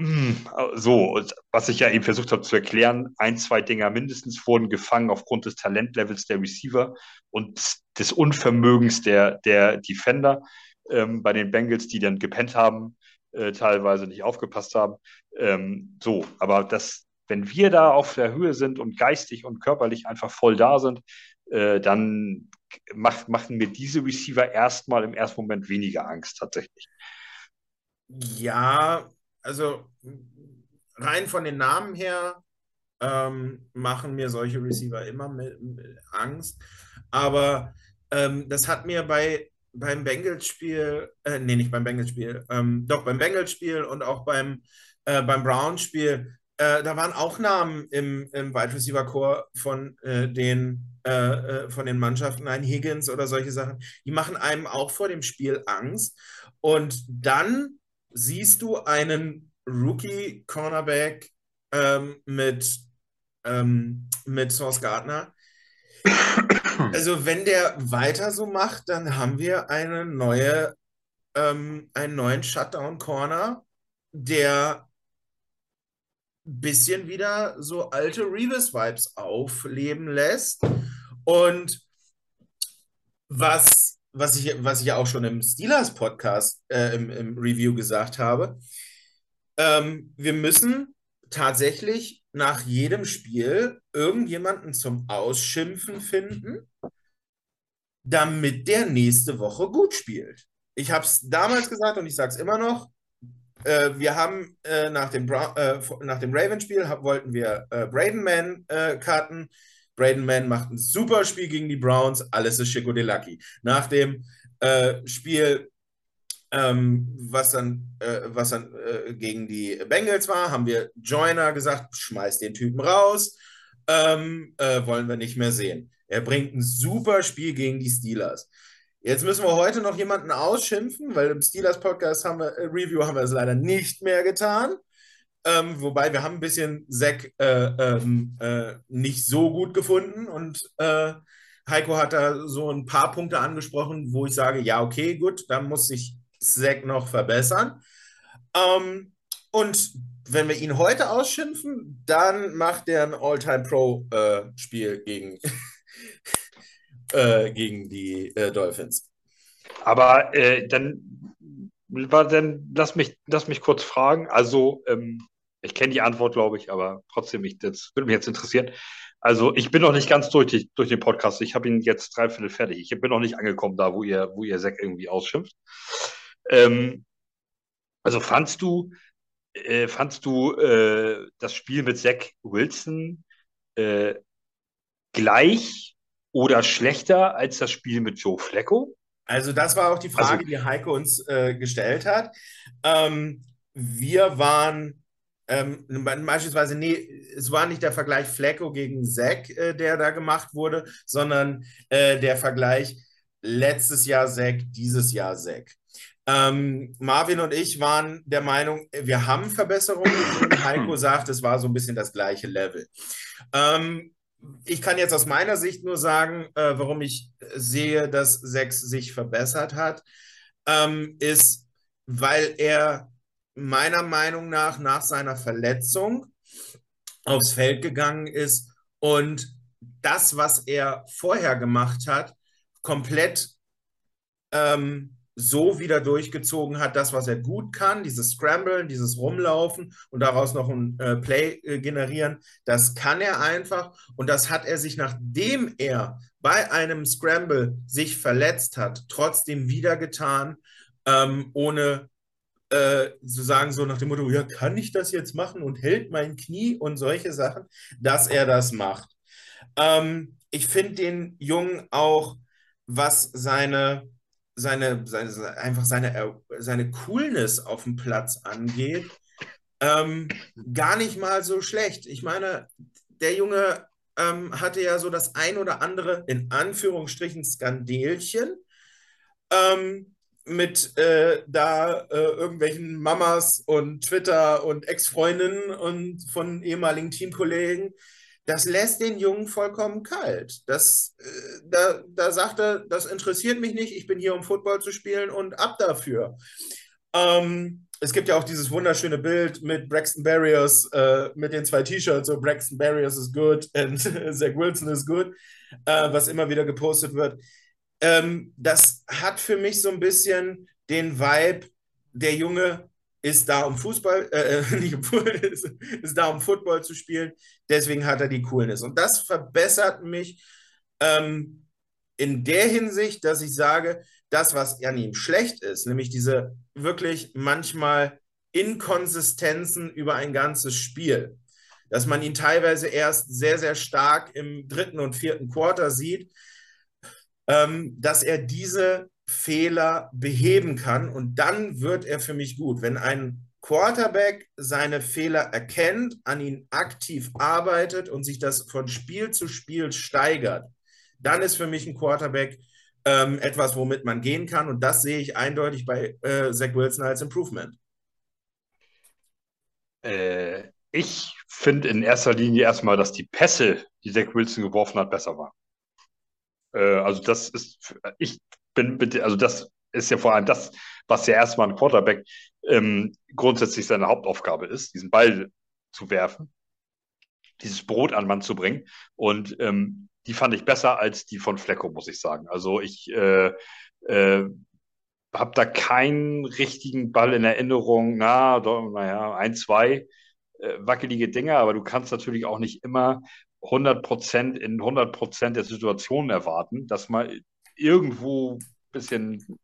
Speaker 1: Hm, so, was ich ja eben versucht habe zu erklären, ein, zwei Dinger mindestens wurden gefangen aufgrund des Talentlevels der Receiver und des Unvermögens der, der Defender ähm, bei den Bengals, die dann gepennt haben, äh, teilweise nicht aufgepasst haben. Ähm, so, aber das, wenn wir da auf der Höhe sind und geistig und körperlich einfach voll da sind, äh, dann macht, machen mir diese Receiver erstmal im ersten Moment weniger Angst tatsächlich.
Speaker 2: Ja, also rein von den Namen her ähm, machen mir solche Receiver immer mit, mit Angst. Aber ähm, das hat mir bei beim Bengals-Spiel, äh, nee, nicht beim Bengals-Spiel, ähm, doch beim Bengals-Spiel und auch beim, äh, beim Browns-Spiel, äh, da waren auch Namen im, im Wide Receiver Core von äh, den äh, äh, von den Mannschaften, ein Higgins oder solche Sachen, die machen einem auch vor dem Spiel Angst. Und dann siehst du einen Rookie-Cornerback ähm, mit, ähm, mit Source Gardner. Also, wenn der weiter so macht, dann haben wir eine neue, ähm, einen neuen Shutdown-Corner, der ein bisschen wieder so alte Revis-Vibes aufleben lässt. Und was, was, ich, was ich ja auch schon im Steelers-Podcast, äh, im, im Review gesagt habe, ähm, wir müssen tatsächlich nach jedem Spiel irgendjemanden zum Ausschimpfen finden, damit der nächste Woche gut spielt. Ich habe es damals gesagt und ich sage es immer noch. Äh, wir haben äh, nach dem, äh, dem Ravens-Spiel wollten wir äh, Braden Man äh, cutten. Braden Mann macht ein super Spiel gegen die Browns, alles ist Chico de Lucky. Nach dem äh, Spiel, ähm, was dann, äh, was dann äh, gegen die Bengals war, haben wir Joyner gesagt, schmeiß den Typen raus, ähm, äh, wollen wir nicht mehr sehen. Er bringt ein super Spiel gegen die Steelers. Jetzt müssen wir heute noch jemanden ausschimpfen, weil im Steelers Podcast haben wir, äh, Review haben wir es leider nicht mehr getan. Ähm, wobei wir haben ein bisschen Zack äh, ähm, äh, nicht so gut gefunden und äh, Heiko hat da so ein paar Punkte angesprochen, wo ich sage, ja, okay, gut, dann muss sich Zack noch verbessern. Ähm, und wenn wir ihn heute ausschimpfen, dann macht er ein All-Time-Pro-Spiel äh, gegen, äh, gegen die äh, Dolphins.
Speaker 1: Aber dann, dann lass, mich, lass mich kurz fragen. Also, ähm, ich kenne die Antwort, glaube ich, aber trotzdem, ich, das würde mich jetzt interessieren. Also, ich bin noch nicht ganz durch, durch den Podcast. Ich habe ihn jetzt dreiviertel fertig. Ich bin noch nicht angekommen da, wo ihr, wo ihr Zack irgendwie ausschimpft. Ähm, also, fandst du, äh, fandst du äh, das Spiel mit Zack Wilson äh, gleich oder schlechter als das Spiel mit Joe Flecko?
Speaker 2: Also, das war auch die Frage, also, die Heiko uns äh, gestellt hat. Ähm, wir waren ähm, beispielsweise, nee, es war nicht der Vergleich Flecko gegen Zack, äh, der da gemacht wurde, sondern äh, der Vergleich letztes Jahr Zack, dieses Jahr Zack. Ähm, Marvin und ich waren der Meinung, wir haben Verbesserungen. <clears throat> Heiko sagt, es war so ein bisschen das gleiche Level. Ähm, ich kann jetzt aus meiner Sicht nur sagen, äh, warum ich sehe, dass Zack sich verbessert hat, ähm, ist, weil er meiner Meinung nach nach seiner Verletzung aufs Feld gegangen ist und das, was er vorher gemacht hat, komplett ähm, so wieder durchgezogen hat, das, was er gut kann, dieses Scramblen, dieses Rumlaufen und daraus noch ein äh, Play äh, generieren, das kann er einfach und das hat er sich, nachdem er bei einem Scramble sich verletzt hat, trotzdem wieder getan, ähm, ohne äh, zu sagen, so nach dem Motto, ja, kann ich das jetzt machen und hält mein Knie und solche Sachen, dass er das macht. Ähm, ich finde den Jungen auch, was seine, seine, seine einfach seine, seine Coolness auf dem Platz angeht, ähm, gar nicht mal so schlecht. Ich meine, der Junge ähm, hatte ja so das ein oder andere, in Anführungsstrichen, Skandelchen. Ähm, mit äh, da äh, irgendwelchen Mamas und Twitter und Ex-Freundinnen und von ehemaligen Teamkollegen, das lässt den Jungen vollkommen kalt. Das, äh, da, da sagt er, das interessiert mich nicht, ich bin hier, um Football zu spielen und ab dafür. Ähm, es gibt ja auch dieses wunderschöne Bild mit Braxton Barriers, äh, mit den zwei T-Shirts, so Braxton Barriers is good <laughs> and Zach Wilson is good, äh, was immer wieder gepostet wird. Ähm, das hat für mich so ein bisschen den Vibe, der Junge ist da, um Fußball, äh, <laughs> nicht um ist, ist da, um Football zu spielen, deswegen hat er die Coolness. Und das verbessert mich ähm, in der Hinsicht, dass ich sage, das, was an ihm schlecht ist, nämlich diese wirklich manchmal Inkonsistenzen über ein ganzes Spiel, dass man ihn teilweise erst sehr, sehr stark im dritten und vierten Quarter sieht, ähm, dass er diese Fehler beheben kann und dann wird er für mich gut. Wenn ein Quarterback seine Fehler erkennt, an ihnen aktiv arbeitet und sich das von Spiel zu Spiel steigert, dann ist für mich ein Quarterback ähm, etwas, womit man gehen kann. Und das sehe ich eindeutig bei äh, Zach Wilson als Improvement.
Speaker 1: Äh, ich finde in erster Linie erstmal, dass die Pässe, die Zach Wilson geworfen hat, besser waren. Äh, also das ist, ich bin also das ist ja vor allem das, was ja erstmal ein Quarterback ähm, grundsätzlich seine Hauptaufgabe ist, diesen Ball zu werfen, dieses Brot an Mann zu bringen. Und ähm, die fand ich besser als die von Flecko, muss ich sagen. Also ich äh, äh, habe da keinen richtigen Ball in Erinnerung. Na, naja, ein, zwei äh, wackelige Dinge, aber du kannst natürlich auch nicht immer 100 Prozent in 100 Prozent der Situationen erwarten, dass mal irgendwo ein bisschen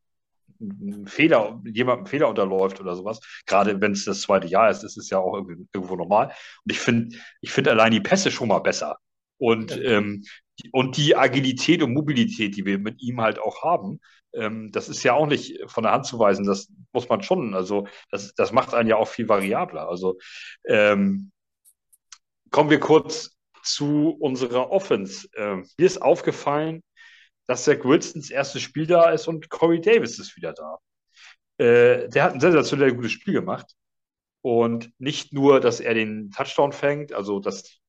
Speaker 1: Fehler, jemandem Fehler unterläuft oder sowas. Gerade wenn es das zweite Jahr ist, ist es ja auch irgendwo normal. Und ich finde, ich finde allein die Pässe schon mal besser. Und, ja. ähm, und die Agilität und Mobilität, die wir mit ihm halt auch haben, ähm, das ist ja auch nicht von der Hand zu weisen. Das muss man schon. Also, das, das macht einen ja auch viel variabler. Also, ähm, kommen wir kurz zu unserer Offense. Ähm, mir ist aufgefallen, dass Zach Wilsons erstes Spiel da ist und Corey Davis ist wieder da. Äh, der hat ein sensationell gutes Spiel gemacht. Und nicht nur, dass er den Touchdown fängt, also das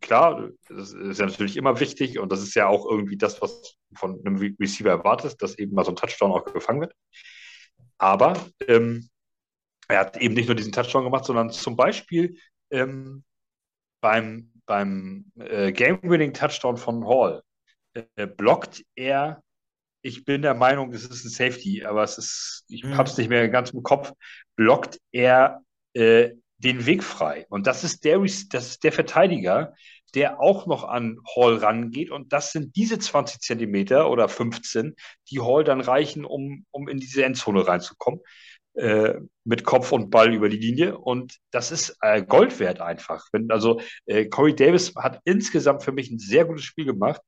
Speaker 1: klar, das ist ja natürlich immer wichtig und das ist ja auch irgendwie das, was von einem Receiver erwartet, dass eben mal so ein Touchdown auch gefangen wird. Aber ähm, er hat eben nicht nur diesen Touchdown gemacht, sondern zum Beispiel ähm, beim, beim äh, Game-Winning-Touchdown von Hall äh, blockt er, ich bin der Meinung, es ist ein Safety, aber es ist, ich mhm. habe es nicht mehr ganz im Kopf, blockt er äh, den Weg frei. Und das ist der, das ist der Verteidiger, der auch noch an Hall rangeht. Und das sind diese 20 Zentimeter oder 15, die Hall dann reichen, um, um in diese Endzone reinzukommen. Äh, mit Kopf und Ball über die Linie. Und das ist äh, Gold wert einfach. Wenn, also äh, Corey Davis hat insgesamt für mich ein sehr gutes Spiel gemacht.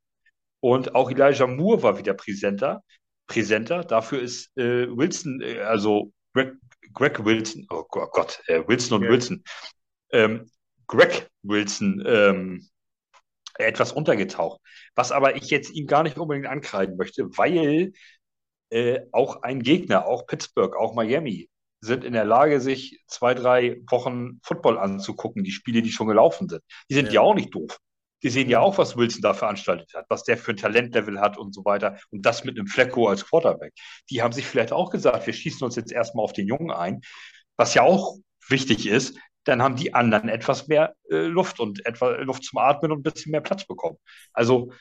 Speaker 1: Und auch Elijah Moore war wieder präsenter. Präsenter. Dafür ist äh, Wilson, äh, also Greg, Greg Wilson, oh Gott, äh, Wilson und ja. Wilson, ähm, Greg Wilson ähm, etwas untergetaucht. Was aber ich jetzt ihm gar nicht unbedingt ankreiden möchte, weil äh, auch ein Gegner, auch Pittsburgh, auch Miami, sind in der Lage, sich zwei, drei Wochen Football anzugucken, die Spiele, die schon gelaufen sind. Die sind ja, ja auch nicht doof. Die sehen ja auch, was Wilson da veranstaltet hat, was der für ein Talentlevel hat und so weiter. Und das mit einem Flecko als Quarterback. Die haben sich vielleicht auch gesagt, wir schießen uns jetzt erstmal auf den Jungen ein, was ja auch wichtig ist. Dann haben die anderen etwas mehr äh, Luft und etwa Luft zum Atmen und ein bisschen mehr Platz bekommen. Also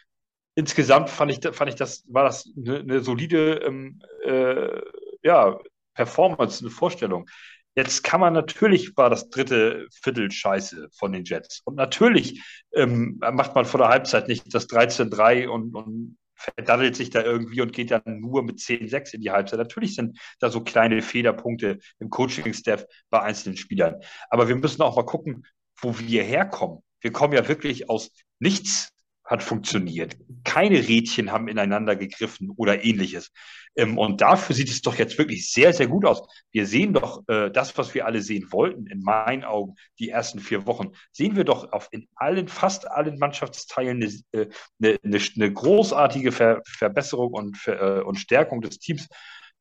Speaker 1: insgesamt fand ich, fand ich das, war das eine, eine solide ähm, äh, ja, Performance, eine Vorstellung. Jetzt kann man natürlich, war das dritte Viertel scheiße von den Jets. Und natürlich ähm, macht man vor der Halbzeit nicht das 13-3 und, und verdaddelt sich da irgendwie und geht dann nur mit 10-6 in die Halbzeit. Natürlich sind da so kleine Federpunkte im Coaching-Staff bei einzelnen Spielern. Aber wir müssen auch mal gucken, wo wir herkommen. Wir kommen ja wirklich aus nichts hat funktioniert. Keine Rädchen haben ineinander gegriffen oder ähnliches. Ähm, und dafür sieht es doch jetzt wirklich sehr, sehr gut aus. Wir sehen doch äh, das, was wir alle sehen wollten, in meinen Augen, die ersten vier Wochen, sehen wir doch auf in allen, fast allen Mannschaftsteilen eine, äh, eine, eine, eine großartige Ver Verbesserung und, äh, und Stärkung des Teams.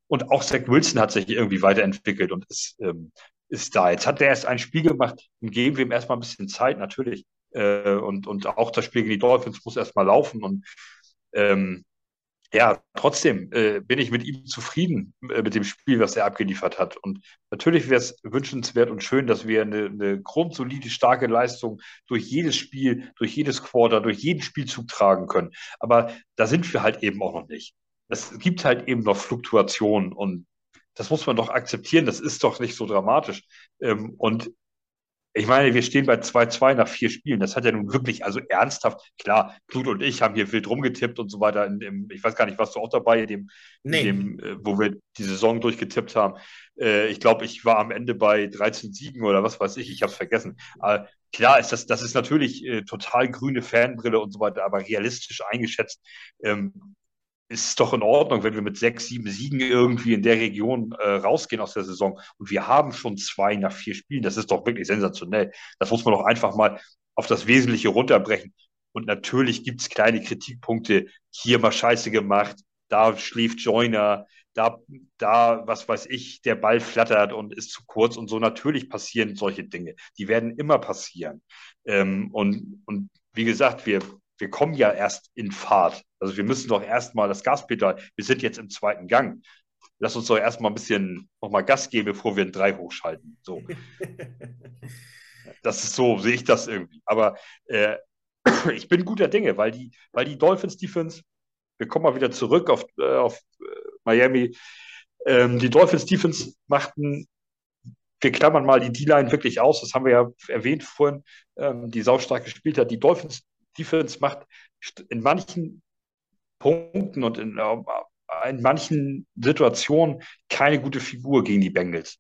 Speaker 1: Und auch Zach Wilson hat sich irgendwie weiterentwickelt und ist, ähm, ist da. Jetzt hat er erst ein Spiel gemacht und geben wir ihm erstmal ein bisschen Zeit, natürlich. Äh, und, und auch das Spiel gegen die Dolphins muss erstmal laufen. Und ähm, ja, trotzdem äh, bin ich mit ihm zufrieden, äh, mit dem Spiel, was er abgeliefert hat. Und natürlich wäre es wünschenswert und schön, dass wir eine, eine grundsolide, starke Leistung durch jedes Spiel, durch jedes Quarter, durch jeden Spielzug tragen können. Aber da sind wir halt eben auch noch nicht. Es gibt halt eben noch Fluktuationen und das muss man doch akzeptieren. Das ist doch nicht so dramatisch. Ähm, und ich meine, wir stehen bei 2-2 nach vier Spielen. Das hat ja nun wirklich, also ernsthaft, klar, Blut und ich haben hier wild rumgetippt und so weiter. In dem, ich weiß gar nicht, warst du auch dabei, in dem, nee. in dem äh, wo wir die Saison durchgetippt haben. Äh, ich glaube, ich war am Ende bei 13 Siegen oder was weiß ich, ich habe es vergessen. Aber klar ist das, das ist natürlich äh, total grüne Fanbrille und so weiter, aber realistisch eingeschätzt. Ähm, ist doch in Ordnung, wenn wir mit sechs, sieben Siegen irgendwie in der Region äh, rausgehen aus der Saison. Und wir haben schon zwei nach vier Spielen. Das ist doch wirklich sensationell. Das muss man doch einfach mal auf das Wesentliche runterbrechen. Und natürlich gibt es kleine Kritikpunkte. Hier mal Scheiße gemacht, da schläft Joiner, da, da, was weiß ich, der Ball flattert und ist zu kurz und so. Natürlich passieren solche Dinge. Die werden immer passieren. Ähm, und, und wie gesagt, wir, wir kommen ja erst in Fahrt. Also wir müssen doch erstmal das Gaspedal, wir sind jetzt im zweiten Gang. Lass uns doch erstmal ein bisschen nochmal Gas geben, bevor wir ein Drei hochschalten. So. <laughs> das ist so, sehe ich das irgendwie. Aber äh, <clears throat> ich bin guter Dinge, weil die, weil die Dolphins Defense, wir kommen mal wieder zurück auf, äh, auf äh, Miami. Ähm, die Dolphins Defense machten, wir klammern mal die D-Line wirklich aus, das haben wir ja erwähnt vorhin, ähm, die saustark gespielt hat. Die Dolphins Defense macht in manchen Punkten und in, äh, in manchen Situationen keine gute Figur gegen die Bengals.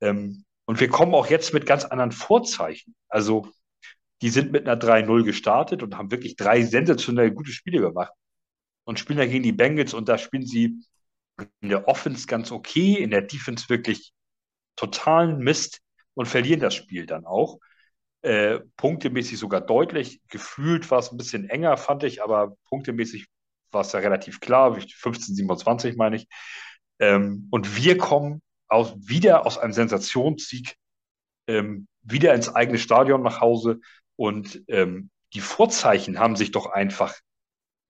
Speaker 1: Ähm, und wir kommen auch jetzt mit ganz anderen Vorzeichen. Also, die sind mit einer 3-0 gestartet und haben wirklich drei sensationell gute Spiele gemacht und spielen da gegen die Bengals und da spielen sie in der Offense ganz okay, in der Defense wirklich totalen Mist und verlieren das Spiel dann auch. Äh, punktemäßig sogar deutlich. Gefühlt war es ein bisschen enger, fand ich, aber punktemäßig war es ja relativ klar. 15, 27 meine ich. Ähm, und wir kommen aus, wieder aus einem Sensationssieg ähm, wieder ins eigene Stadion nach Hause und ähm, die Vorzeichen haben sich doch einfach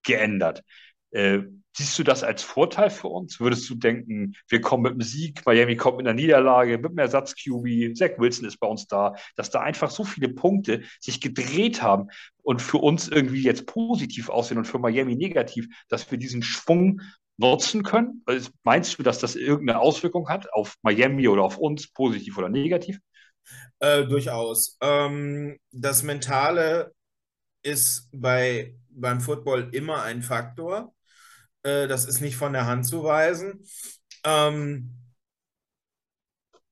Speaker 1: geändert. Äh, Siehst du das als Vorteil für uns? Würdest du denken, wir kommen mit einem Sieg, Miami kommt mit einer Niederlage, mit einem Ersatz-QB, Zach Wilson ist bei uns da, dass da einfach so viele Punkte sich gedreht haben und für uns irgendwie jetzt positiv aussehen und für Miami negativ, dass wir diesen Schwung nutzen können? Also meinst du, dass das irgendeine Auswirkung hat auf Miami oder auf uns, positiv oder negativ?
Speaker 2: Äh, durchaus. Ähm, das Mentale ist bei, beim Football immer ein Faktor. Äh, das ist nicht von der Hand zu weisen. Ähm,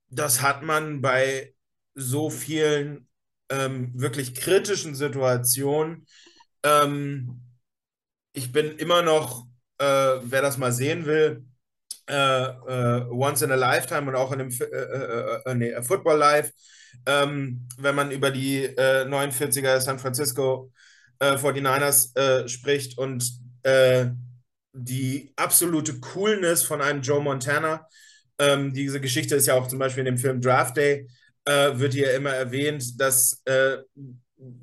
Speaker 2: das hat man bei so vielen ähm, wirklich kritischen Situationen. Ähm, ich bin immer noch, äh, wer das mal sehen will, äh, äh Once in a Lifetime und auch in dem äh, nee, Football Live, ähm, wenn man über die 49er San Francisco 49ers spricht und die absolute Coolness von einem Joe Montana. Ähm, diese Geschichte ist ja auch zum Beispiel in dem Film Draft Day, äh, wird hier immer erwähnt, dass äh,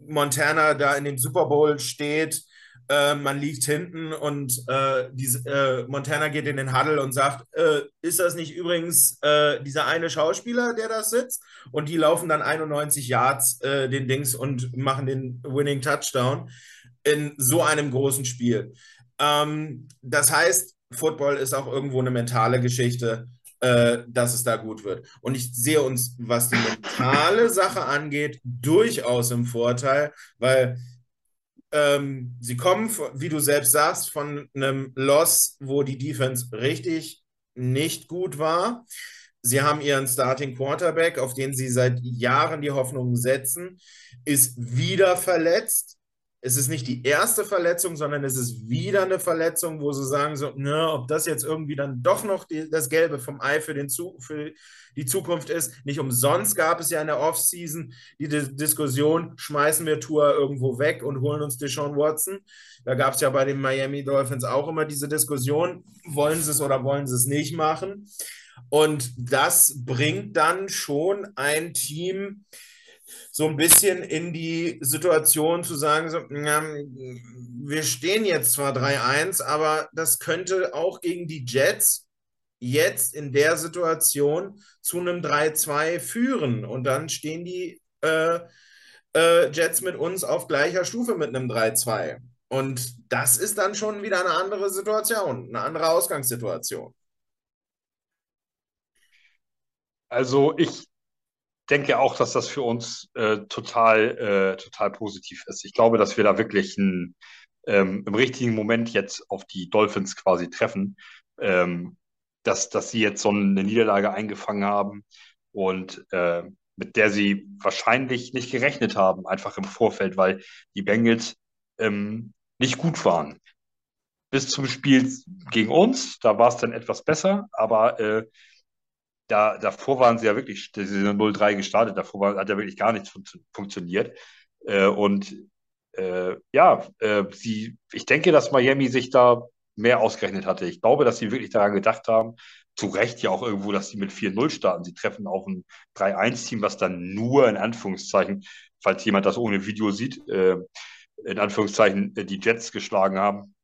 Speaker 2: Montana da in dem Super Bowl steht. Äh, man liegt hinten und äh, diese, äh, Montana geht in den Huddle und sagt, äh, ist das nicht übrigens dieser eine Schauspieler, der da sitzt? Und die laufen dann 91 Yards den Dings und machen den Winning Touchdown in so einem großen Spiel. Ähm, das heißt, Football ist auch irgendwo eine mentale Geschichte, äh, dass es da gut wird. Und ich sehe uns, was die mentale Sache angeht, durchaus im Vorteil, weil ähm, sie kommen, wie du selbst sagst, von einem Loss, wo die Defense richtig nicht gut war. Sie haben ihren Starting Quarterback, auf den sie seit Jahren die Hoffnungen setzen, ist wieder verletzt es ist nicht die erste Verletzung, sondern es ist wieder eine Verletzung, wo sie sagen, so, ne, ob das jetzt irgendwie dann doch noch die, das Gelbe vom Ei für, den Zu, für die Zukunft ist. Nicht umsonst gab es ja in der Offseason die Dis Diskussion, schmeißen wir Tour irgendwo weg und holen uns Deshaun Watson. Da gab es ja bei den Miami Dolphins auch immer diese Diskussion, wollen sie es oder wollen sie es nicht machen. Und das bringt dann schon ein Team, so ein bisschen in die Situation zu sagen, so, na, wir stehen jetzt zwar 3-1, aber das könnte auch gegen die Jets jetzt in der Situation zu einem 3-2 führen. Und dann stehen die äh, äh, Jets mit uns auf gleicher Stufe mit einem 3-2. Und das ist dann schon wieder eine andere Situation, eine andere Ausgangssituation.
Speaker 1: Also ich denke auch, dass das für uns äh, total, äh, total positiv ist. Ich glaube, dass wir da wirklich ein, ähm, im richtigen Moment jetzt auf die Dolphins quasi treffen, ähm, dass, dass sie jetzt so eine Niederlage eingefangen haben und äh, mit der sie wahrscheinlich nicht gerechnet haben, einfach im Vorfeld, weil die Bengals ähm, nicht gut waren. Bis zum Spiel gegen uns, da war es dann etwas besser, aber äh, da, davor waren sie ja wirklich, sie sind 0-3 gestartet, davor war, hat ja wirklich gar nichts fun funktioniert. Äh, und äh, ja, äh, sie, ich denke, dass Miami sich da mehr ausgerechnet hatte. Ich glaube, dass sie wirklich daran gedacht haben, zu Recht ja auch irgendwo, dass sie mit 4-0 starten. Sie treffen auch ein 3-1-Team, was dann nur in Anführungszeichen, falls jemand das ohne Video sieht, äh, in Anführungszeichen äh, die Jets geschlagen haben.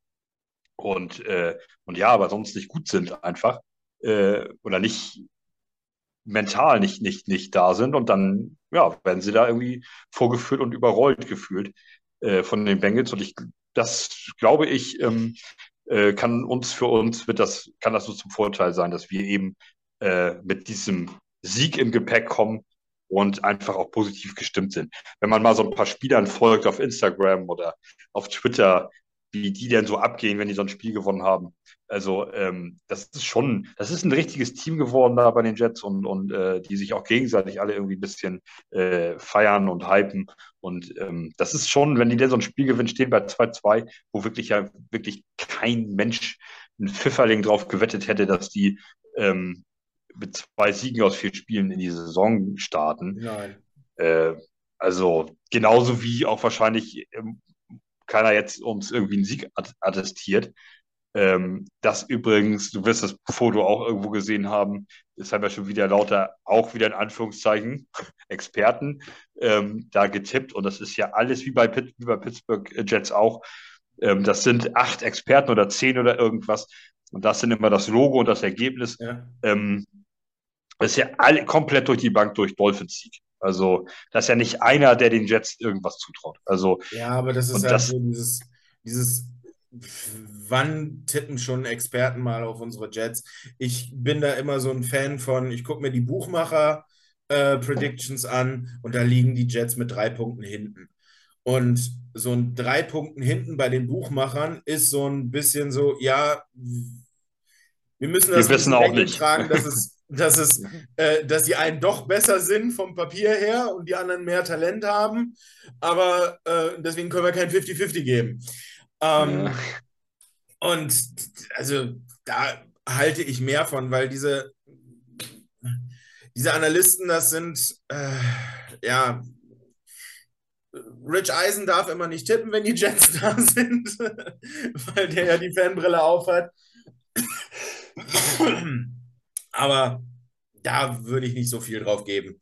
Speaker 1: Und, äh, und ja, aber sonst nicht gut sind einfach. Äh, oder nicht mental nicht, nicht, nicht da sind und dann ja, werden sie da irgendwie vorgeführt und überrollt gefühlt äh, von den Bengals. Und ich, das glaube ich, ähm, äh, kann uns für uns wird das, kann das so zum Vorteil sein, dass wir eben äh, mit diesem Sieg im Gepäck kommen und einfach auch positiv gestimmt sind. Wenn man mal so ein paar Spielern folgt auf Instagram oder auf Twitter, wie die denn so abgehen, wenn die so ein Spiel gewonnen haben. Also ähm, das ist schon, das ist ein richtiges Team geworden da bei den Jets und, und äh, die sich auch gegenseitig alle irgendwie ein bisschen äh, feiern und hypen. Und ähm, das ist schon, wenn die denn so ein Spiel gewinnen, stehen bei 2-2, wo wirklich ja wirklich kein Mensch ein Pfifferling drauf gewettet hätte, dass die ähm, mit zwei Siegen aus vier Spielen in die Saison starten. Nein. Äh, also genauso wie auch wahrscheinlich ähm, keiner jetzt uns irgendwie einen Sieg attestiert. Ähm, das übrigens, du wirst das Foto auch irgendwo gesehen haben, das haben ja schon wieder lauter, auch wieder in Anführungszeichen, <laughs> Experten ähm, da getippt. Und das ist ja alles wie bei, Pitt, wie bei Pittsburgh Jets auch. Ähm, das sind acht Experten oder zehn oder irgendwas. Und das sind immer das Logo und das Ergebnis. Ja. Ähm, das ist ja alle, komplett durch die Bank durch Dolphins-Sieg. Also, das ist ja nicht einer, der den Jets irgendwas zutraut. Also,
Speaker 2: ja, aber das ist ja das, so dieses, dieses, wann tippen schon Experten mal auf unsere Jets? Ich bin da immer so ein Fan von, ich gucke mir die Buchmacher-Predictions äh, an und da liegen die Jets mit drei Punkten hinten. Und so ein drei Punkten hinten bei den Buchmachern ist so ein bisschen so, ja, wir müssen das
Speaker 1: wir wissen auch nicht.
Speaker 2: tragen, dass es <laughs> dass, es, äh, dass die einen doch besser sind vom Papier her und die anderen mehr Talent haben. Aber äh, deswegen können wir kein 50-50 geben. Ähm, ja. Und also da halte ich mehr von, weil diese, diese Analysten, das sind, äh, ja, Rich Eisen darf immer nicht tippen, wenn die Jets da sind, <laughs> weil der ja die Fanbrille aufhat. Aber da würde ich nicht so viel drauf geben.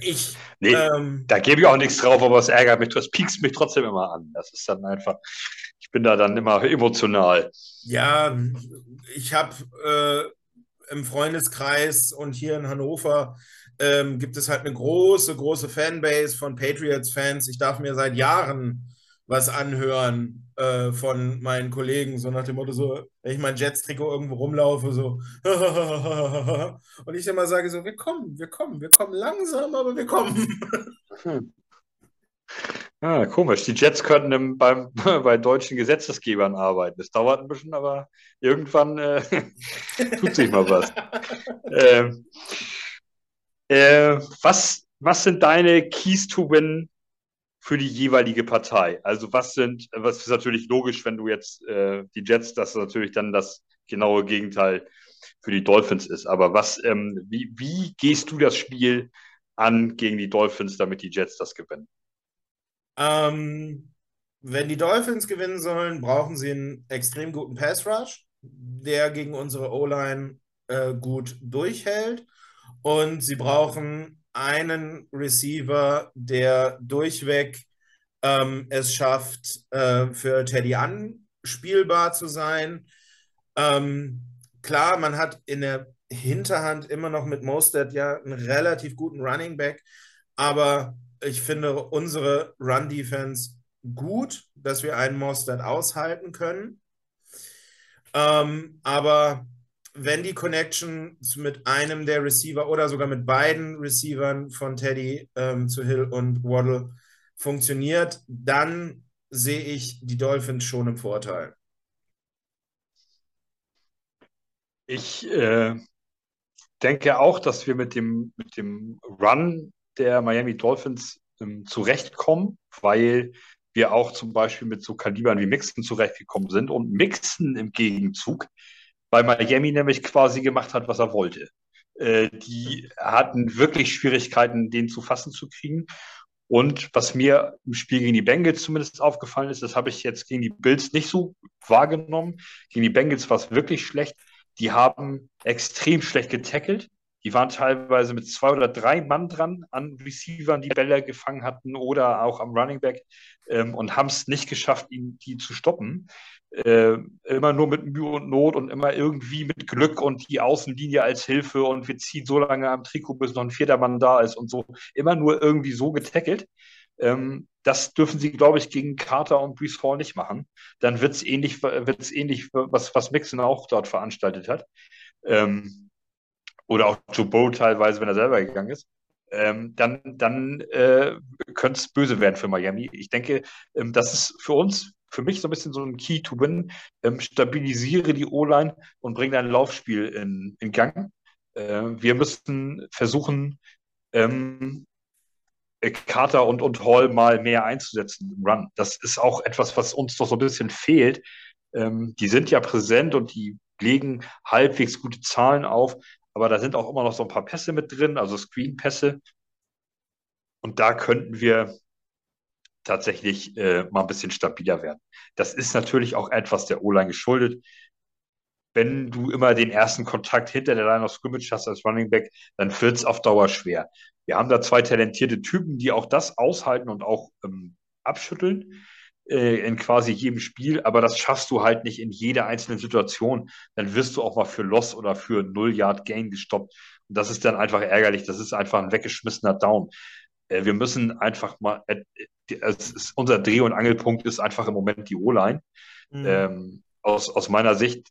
Speaker 1: Ich. Nee, ähm, da gebe ich auch nichts drauf, aber es ärgert mich, das piekst mich trotzdem immer an. Das ist dann einfach, ich bin da dann immer emotional.
Speaker 2: Ja, ich habe äh, im Freundeskreis und hier in Hannover ähm, gibt es halt eine große, große Fanbase von Patriots-Fans. Ich darf mir seit Jahren was anhören äh, von meinen Kollegen, so nach dem Motto, so, wenn ich mein Jets-Trikot irgendwo rumlaufe, so, <laughs> und ich immer sage so, wir kommen, wir kommen, wir kommen langsam, aber wir kommen.
Speaker 1: Hm. Ah, komisch. Die Jets könnten im, beim, <laughs> bei deutschen Gesetzesgebern arbeiten. Das dauert ein bisschen, aber irgendwann äh, <laughs> tut sich mal was. ähm, äh, was. Was sind deine Keys to Win für die jeweilige Partei. Also was sind, was ist natürlich logisch, wenn du jetzt äh, die Jets, das natürlich dann das genaue Gegenteil für die Dolphins ist. Aber was, ähm, wie, wie gehst du das Spiel an gegen die Dolphins, damit die Jets das gewinnen?
Speaker 2: Ähm, wenn die Dolphins gewinnen sollen, brauchen sie einen extrem guten Pass Rush, der gegen unsere O-Line äh, gut durchhält. Und sie brauchen einen Receiver, der durchweg ähm, es schafft, äh, für Teddy anspielbar zu sein. Ähm, klar, man hat in der Hinterhand immer noch mit Mostert ja einen relativ guten Running Back, aber ich finde unsere Run-Defense gut, dass wir einen Mostert aushalten können. Ähm, aber wenn die Connection mit einem der Receiver oder sogar mit beiden Receivern von Teddy ähm, zu Hill und Waddle funktioniert, dann sehe ich die Dolphins schon im Vorteil.
Speaker 1: Ich äh, denke auch, dass wir mit dem, mit dem Run der Miami Dolphins ähm, zurechtkommen, weil wir auch zum Beispiel mit so Kalibern wie Mixon zurechtgekommen sind und Mixon im Gegenzug bei Miami nämlich quasi gemacht hat, was er wollte. Äh, die hatten wirklich Schwierigkeiten, den zu fassen zu kriegen. Und was mir im Spiel gegen die Bengals zumindest aufgefallen ist, das habe ich jetzt gegen die Bills nicht so wahrgenommen. Gegen die Bengals war es wirklich schlecht. Die haben extrem schlecht getackelt. Die waren teilweise mit zwei oder drei Mann dran an Receivern, die Bälle gefangen hatten oder auch am Running Back ähm, und haben es nicht geschafft, ihn, die zu stoppen. Äh, immer nur mit Mühe und Not und immer irgendwie mit Glück und die Außenlinie als Hilfe und wir ziehen so lange am Trikot, bis noch ein vierter Mann da ist und so. Immer nur irgendwie so getackelt. Ähm, das dürfen sie, glaube ich, gegen Carter und Brees Hall nicht machen. Dann wird es ähnlich, wird's ähnlich was, was Mixon auch dort veranstaltet hat. Ähm, oder auch Joe Bowl teilweise, wenn er selber gegangen ist. Ähm, dann, dann äh, könnte es böse werden für Miami. Ich denke, ähm, das ist für uns für mich so ein bisschen so ein Key to Win. Ähm, stabilisiere die O-Line und bring dein Laufspiel in, in Gang. Äh, wir müssen versuchen, ähm, Carter und, und Hall mal mehr einzusetzen im Run. Das ist auch etwas, was uns noch so ein bisschen fehlt. Ähm, die sind ja präsent und die legen halbwegs gute Zahlen auf, aber da sind auch immer noch so ein paar Pässe mit drin, also Screen-Pässe. Und da könnten wir tatsächlich äh, mal ein bisschen stabiler werden. Das ist natürlich auch etwas der O-Line geschuldet. Wenn du immer den ersten Kontakt hinter der Line of Scrimmage hast als Running Back, dann wird es auf Dauer schwer. Wir haben da zwei talentierte Typen, die auch das aushalten und auch ähm, abschütteln in quasi jedem Spiel, aber das schaffst du halt nicht in jeder einzelnen Situation. Dann wirst du auch mal für Loss oder für Null Yard Gain gestoppt. Und das ist dann einfach ärgerlich. Das ist einfach ein weggeschmissener Down. Äh, wir müssen einfach mal, äh, ist, unser Dreh- und Angelpunkt ist einfach im Moment die O-Line. Mhm. Ähm, aus, aus meiner Sicht,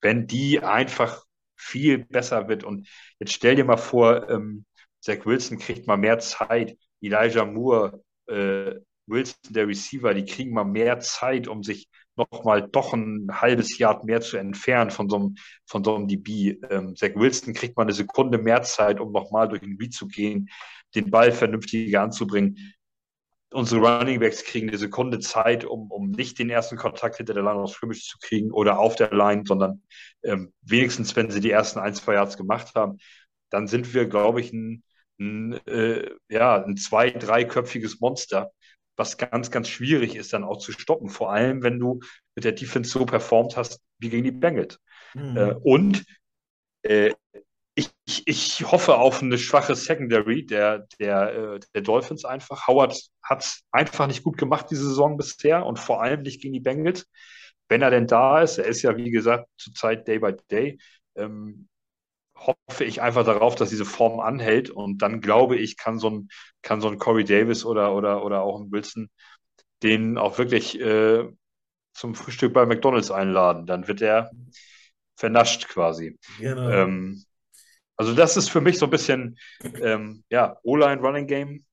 Speaker 1: wenn die einfach viel besser wird und jetzt stell dir mal vor, ähm, Zach Wilson kriegt mal mehr Zeit, Elijah Moore, äh, Wilson, der Receiver, die kriegen mal mehr Zeit, um sich nochmal doch ein halbes Jahr mehr zu entfernen von so einem, von so einem DB. Ähm, Zach Wilson kriegt mal eine Sekunde mehr Zeit, um nochmal durch den Read zu gehen den Ball vernünftiger anzubringen. Unsere Running Backs kriegen eine Sekunde Zeit, um, um nicht den ersten Kontakt hinter der Line of Scrimmage zu kriegen oder auf der Line, sondern ähm, wenigstens, wenn sie die ersten ein, zwei Yards gemacht haben, dann sind wir, glaube ich, ein, ein, äh, ja, ein zwei-, dreiköpfiges Monster, was ganz, ganz schwierig ist, dann auch zu stoppen. Vor allem, wenn du mit der Defense so performt hast wie gegen die Bengals. Mhm. Äh, und äh, ich, ich hoffe auf eine schwache Secondary der, der, äh, der Dolphins einfach. Howard hat es einfach nicht gut gemacht diese Saison bisher und vor allem nicht gegen die Bengals. Wenn er denn da ist, er ist ja wie gesagt zurzeit Day by Day, ähm, hoffe ich einfach darauf, dass diese Form anhält und dann glaube ich, kann so ein, kann so ein Corey Davis oder, oder, oder auch ein Wilson den auch wirklich äh, zum Frühstück bei McDonalds einladen. Dann wird er vernascht quasi. Genau. Ähm, also das ist für mich so ein bisschen, ähm, ja, O-Line Running Game.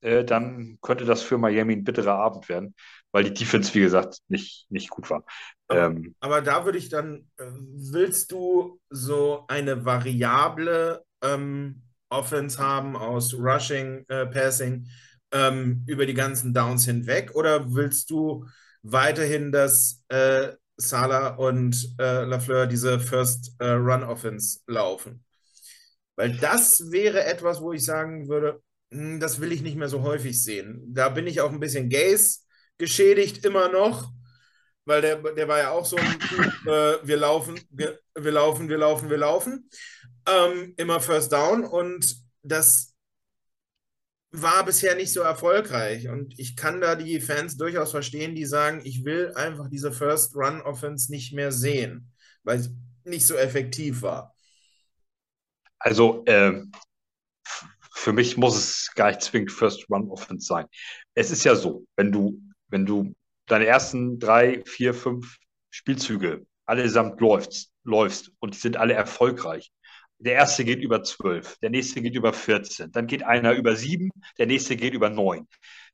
Speaker 1: Äh, dann könnte das für Miami ein bitterer Abend werden, weil die Defense, wie gesagt, nicht, nicht gut war.
Speaker 2: Aber, ähm, aber da würde ich dann, äh, willst du so eine variable ähm, Offense haben aus Rushing, äh, Passing ähm, über die ganzen Downs hinweg oder willst du weiterhin, dass äh, Salah und äh, Lafleur diese First äh, Run Offense laufen? Weil das wäre etwas, wo ich sagen würde, hm, das will ich nicht mehr so häufig sehen. Da bin ich auch ein bisschen Gaze geschädigt immer noch, weil der, der war ja auch so ein Typ, <laughs> äh, wir laufen, wir, laufen, wir laufen, wir laufen. Ähm, immer First Down und das war bisher nicht so erfolgreich. Und ich kann da die Fans durchaus verstehen, die sagen, ich will einfach diese First Run Offense nicht mehr sehen, weil es nicht so effektiv war.
Speaker 1: Also äh, für mich muss es gar nicht zwingend First Run Offense sein. Es ist ja so, wenn du, wenn du deine ersten drei, vier, fünf Spielzüge allesamt läufst, läufst und die sind alle erfolgreich, der erste geht über 12, der nächste geht über 14, dann geht einer über 7, der nächste geht über 9.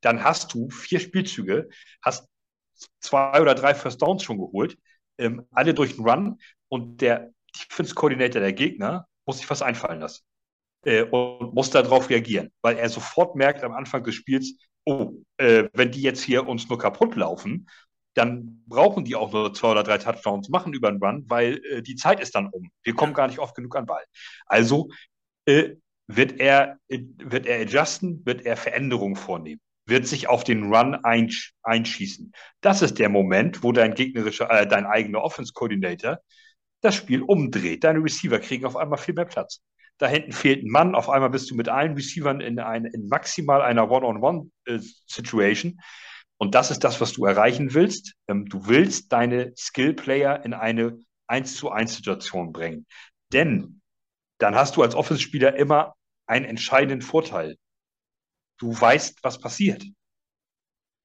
Speaker 1: Dann hast du vier Spielzüge, hast zwei oder drei First Downs schon geholt, ähm, alle durch den Run und der Defense Coordinator der Gegner muss sich was einfallen lassen äh, und muss darauf reagieren, weil er sofort merkt am Anfang des Spiels, oh, äh, wenn die jetzt hier uns nur kaputt laufen dann brauchen die auch nur zwei oder drei Touchdowns machen über den Run, weil äh, die Zeit ist dann um. Wir kommen gar nicht oft genug an Ball. Also äh, wird er, wird er adjusten, wird er Veränderungen vornehmen, wird sich auf den Run einsch einschießen. Das ist der Moment, wo dein gegnerischer, äh, dein eigener Offense Coordinator das Spiel umdreht. Deine Receiver kriegen auf einmal viel mehr Platz. Da hinten fehlt ein Mann, auf einmal bist du mit allen Receivern in, ein, in maximal einer One-on-One-Situation. Äh, und das ist das, was du erreichen willst. Ähm, du willst deine Skill-Player in eine 1 zu 1 Situation bringen. Denn dann hast du als Offense-Spieler immer einen entscheidenden Vorteil. Du weißt, was passiert.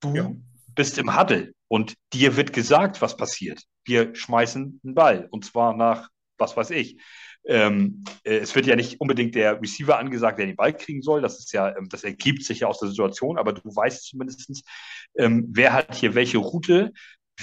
Speaker 1: Du ja. bist im Huddle und dir wird gesagt, was passiert. Wir schmeißen einen Ball und zwar nach, was weiß ich, ähm, äh, es wird ja nicht unbedingt der Receiver angesagt, der den Ball kriegen soll. Das ist ja, ähm, das ergibt sich ja aus der Situation, aber du weißt zumindest, ähm, wer hat hier welche Route,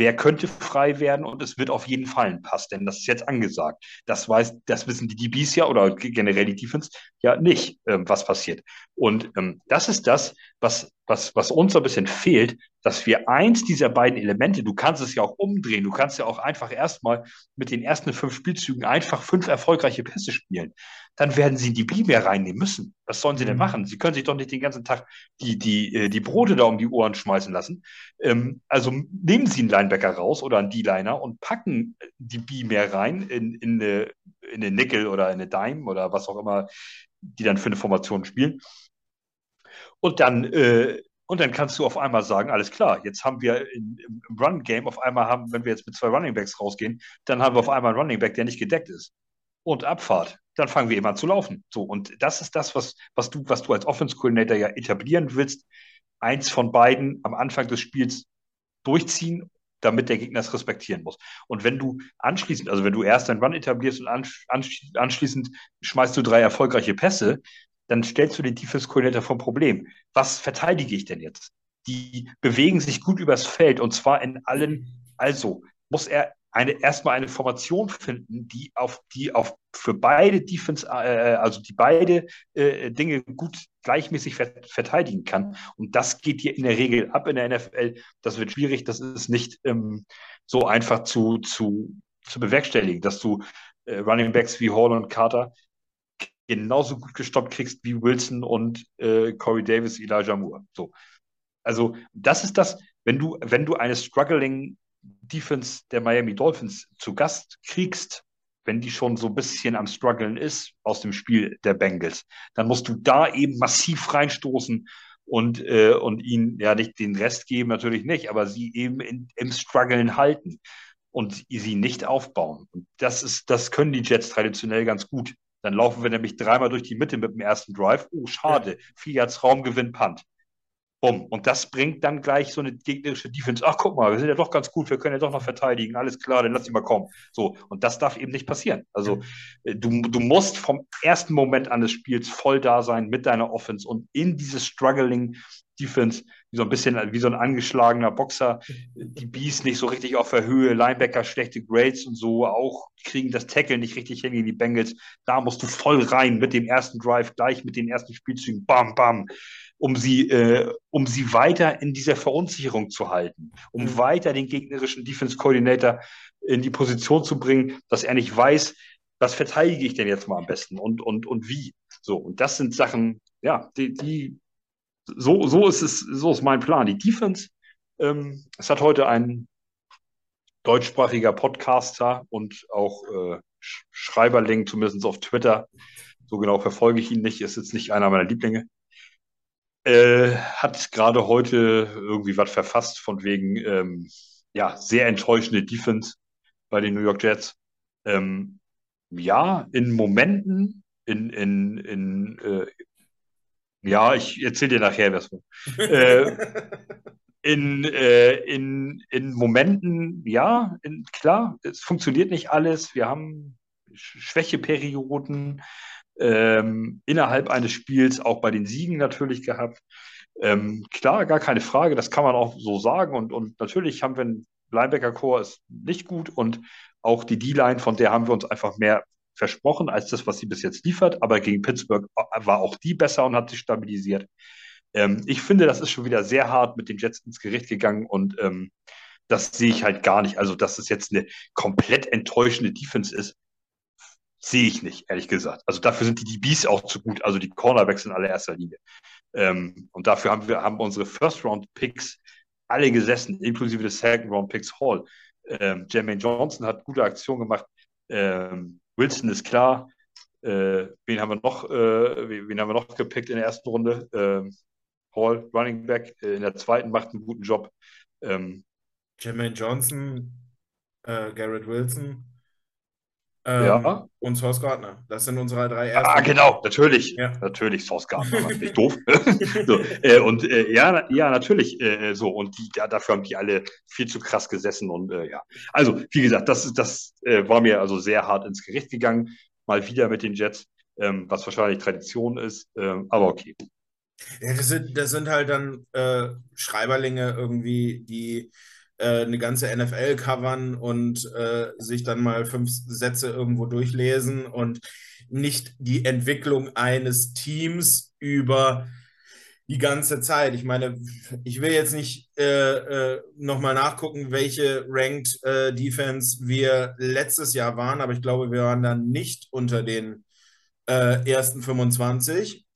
Speaker 1: wer könnte frei werden und es wird auf jeden Fall ein Pass, denn das ist jetzt angesagt. Das weiß, das wissen die DBs ja oder generell die Defense ja nicht, ähm, was passiert. Und ähm, das ist das, was, was, was uns so ein bisschen fehlt, dass wir eins dieser beiden Elemente, du kannst es ja auch umdrehen, du kannst ja auch einfach erstmal mit den ersten fünf Spielzügen einfach fünf erfolgreiche Pässe spielen. Dann werden sie die B mehr reinnehmen müssen. Was sollen sie denn mhm. machen? Sie können sich doch nicht den ganzen Tag die, die, äh, die Brote da um die Ohren schmeißen lassen. Ähm, also nehmen sie einen Linebacker raus oder einen D-Liner und packen die B mehr rein in, in, eine, in eine Nickel oder in eine Dime oder was auch immer die dann für eine Formation spielen. Und dann äh, und dann kannst du auf einmal sagen, alles klar, jetzt haben wir in, im Run-Game auf einmal haben, wenn wir jetzt mit zwei Running Backs rausgehen, dann haben wir auf einmal einen Running Back, der nicht gedeckt ist. Und Abfahrt. Dann fangen wir eben an zu laufen. So, und das ist das, was, was du, was du als Offense Coordinator ja etablieren willst. Eins von beiden am Anfang des Spiels durchziehen, damit der Gegner es respektieren muss. Und wenn du anschließend, also wenn du erst einen Run etablierst und anschließend schmeißt du drei erfolgreiche Pässe, dann stellst du den Defense Coordinator vom Problem. Was verteidige ich denn jetzt? Die bewegen sich gut übers Feld und zwar in allen. Also muss er eine, erstmal eine Formation finden, die auf die auf für beide Defense, äh, also die beide äh, Dinge gut gleichmäßig ver verteidigen kann. Und das geht hier in der Regel ab in der NFL. Das wird schwierig. Das ist nicht ähm, so einfach zu, zu, zu bewerkstelligen, dass du äh, Running Backs wie Hall und Carter genauso gut gestoppt kriegst wie Wilson und äh, Corey Davis, Elijah Moore. So. Also, das ist das, wenn du, wenn du eine struggling Defense der Miami Dolphins zu Gast kriegst, wenn die schon so ein bisschen am struggeln ist aus dem Spiel der Bengals, dann musst du da eben massiv reinstoßen und, äh, und ihnen ja nicht den Rest geben, natürlich nicht, aber sie eben in, im Struggeln halten und sie nicht aufbauen. Und das ist, das können die Jets traditionell ganz gut. Dann laufen wir nämlich dreimal durch die Mitte mit dem ersten Drive. Oh, schade. Ja. Vier Yards Raumgewinn, Punt. Bumm. Und das bringt dann gleich so eine gegnerische Defense. Ach, guck mal, wir sind ja doch ganz gut, wir können ja doch noch verteidigen. Alles klar, dann lass dich mal kommen. So. Und das darf eben nicht passieren. Also, äh, du, du musst vom ersten Moment an des Spiels voll da sein mit deiner Offense und in dieses Struggling Defense, wie so ein bisschen wie so ein angeschlagener Boxer, die Bees nicht so richtig auf der Höhe, Linebacker schlechte Grades und so, auch kriegen das Tackle nicht richtig hin gegen die Bengals. Da musst du voll rein mit dem ersten Drive, gleich mit den ersten Spielzügen, bam, bam, um sie, äh, um sie weiter in dieser Verunsicherung zu halten, um mhm. weiter den gegnerischen Defense Coordinator in die Position zu bringen, dass er nicht weiß, was verteidige ich denn jetzt mal am besten und, und, und wie. So, und das sind Sachen, ja, die, die so, so ist es, so ist mein Plan. Die Defense, ähm, es hat heute ein deutschsprachiger Podcaster und auch äh, Schreiberling, zumindest auf Twitter. So genau verfolge ich ihn nicht, ist jetzt nicht einer meiner Lieblinge. äh, hat gerade heute irgendwie was verfasst von wegen, ähm, ja, sehr enttäuschende Defense bei den New York Jets. Ähm, ja, in Momenten, in, in, in äh, ja, ich erzähle dir nachher was. <laughs> Äh, in, äh, in, in Momenten, ja, in, klar, es funktioniert nicht alles. Wir haben Schwächeperioden ähm, innerhalb eines Spiels, auch bei den Siegen natürlich gehabt. Ähm, klar, gar keine Frage, das kann man auch so sagen. Und, und natürlich haben wir einen Linebacker-Core, ist nicht gut. Und auch die D-Line, von der haben wir uns einfach mehr versprochen als das, was sie bis jetzt liefert. Aber gegen Pittsburgh war auch die besser und hat sich stabilisiert. Ähm, ich finde, das ist schon wieder sehr hart mit den Jets ins Gericht gegangen und ähm, das sehe ich halt gar nicht. Also, dass es jetzt eine komplett enttäuschende Defense ist, sehe ich nicht, ehrlich gesagt. Also dafür sind die DBs auch zu gut, also die Cornerbacks in allererster Linie. Ähm, und dafür haben wir haben unsere First-Round-Picks alle gesessen, inklusive des Second-Round-Picks Hall. Ähm, Jermaine Johnson hat gute Aktionen gemacht. Ähm, Wilson ist klar. Äh, wen haben wir noch? Äh, wen haben wir noch gepickt in der ersten Runde? Ähm, Hall, Running Back, äh, in der zweiten macht einen guten Job. Ähm,
Speaker 2: Jermaine Johnson, äh, Garrett Wilson
Speaker 1: ähm, ja.
Speaker 2: und Source Gardner. Das sind unsere drei
Speaker 1: ersten. Ah, genau, natürlich. Ja. Natürlich, Source Gardner. <laughs> Nicht doof. <laughs> so, äh, und äh, ja, ja, natürlich äh, so. Und die, ja, dafür haben die alle viel zu krass gesessen. Und äh, ja. Also, wie gesagt, das, das äh, war mir also sehr hart ins Gericht gegangen. Mal wieder mit den Jets, ähm, was wahrscheinlich Tradition ist. Ähm, aber okay.
Speaker 2: Ja, das sind, das sind halt dann äh, Schreiberlinge irgendwie, die äh, eine ganze NFL covern und äh, sich dann mal fünf Sätze irgendwo durchlesen und nicht die Entwicklung eines Teams über die ganze Zeit. Ich meine, ich will jetzt nicht äh, äh, nochmal nachgucken, welche Ranked äh, Defense wir letztes Jahr waren, aber ich glaube, wir waren dann nicht unter den äh, ersten 25.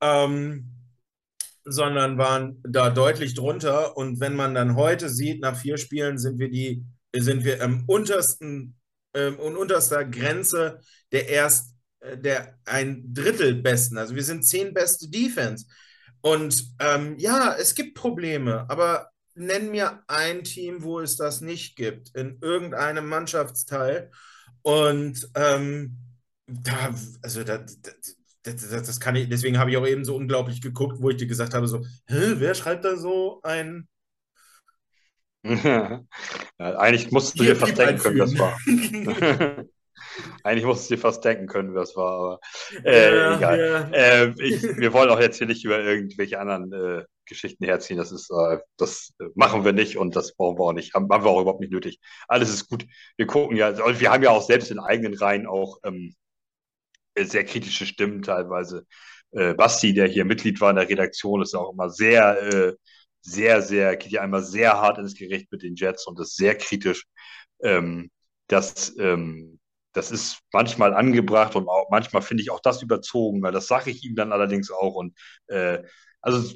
Speaker 2: Ähm, sondern waren da deutlich drunter. Und wenn man dann heute sieht, nach vier Spielen sind wir die, sind wir am untersten, ähm, unterster Grenze der erst, äh, der ein Drittel besten. Also wir sind zehn beste Defense. Und ähm, ja, es gibt Probleme, aber nenn mir ein Team, wo es das nicht gibt, in irgendeinem Mannschaftsteil. Und ähm, da, also da, das, das, das, kann ich, deswegen habe ich auch eben so unglaublich geguckt, wo ich dir gesagt habe: so, wer schreibt da so ein. <laughs>
Speaker 1: ja, eigentlich musst <laughs> du dir fast denken können, was war. eigentlich musst du dir fast denken können, was war, aber äh, ja, egal. Ja. Äh, ich, wir wollen auch jetzt hier nicht über irgendwelche anderen äh, Geschichten herziehen. Das ist, äh, das machen wir nicht und das brauchen wir auch nicht. Haben, haben, wir auch überhaupt nicht nötig. Alles ist gut. Wir gucken ja, also wir haben ja auch selbst in eigenen Reihen auch ähm, sehr kritische Stimmen teilweise. Äh, Basti, der hier Mitglied war in der Redaktion, ist auch immer sehr, äh, sehr, sehr, geht ja einmal sehr hart ins Gericht mit den Jets und ist sehr kritisch. Ähm, das, ähm, das ist manchmal angebracht und auch manchmal finde ich auch das überzogen, weil das sage ich ihm dann allerdings auch. Und äh, also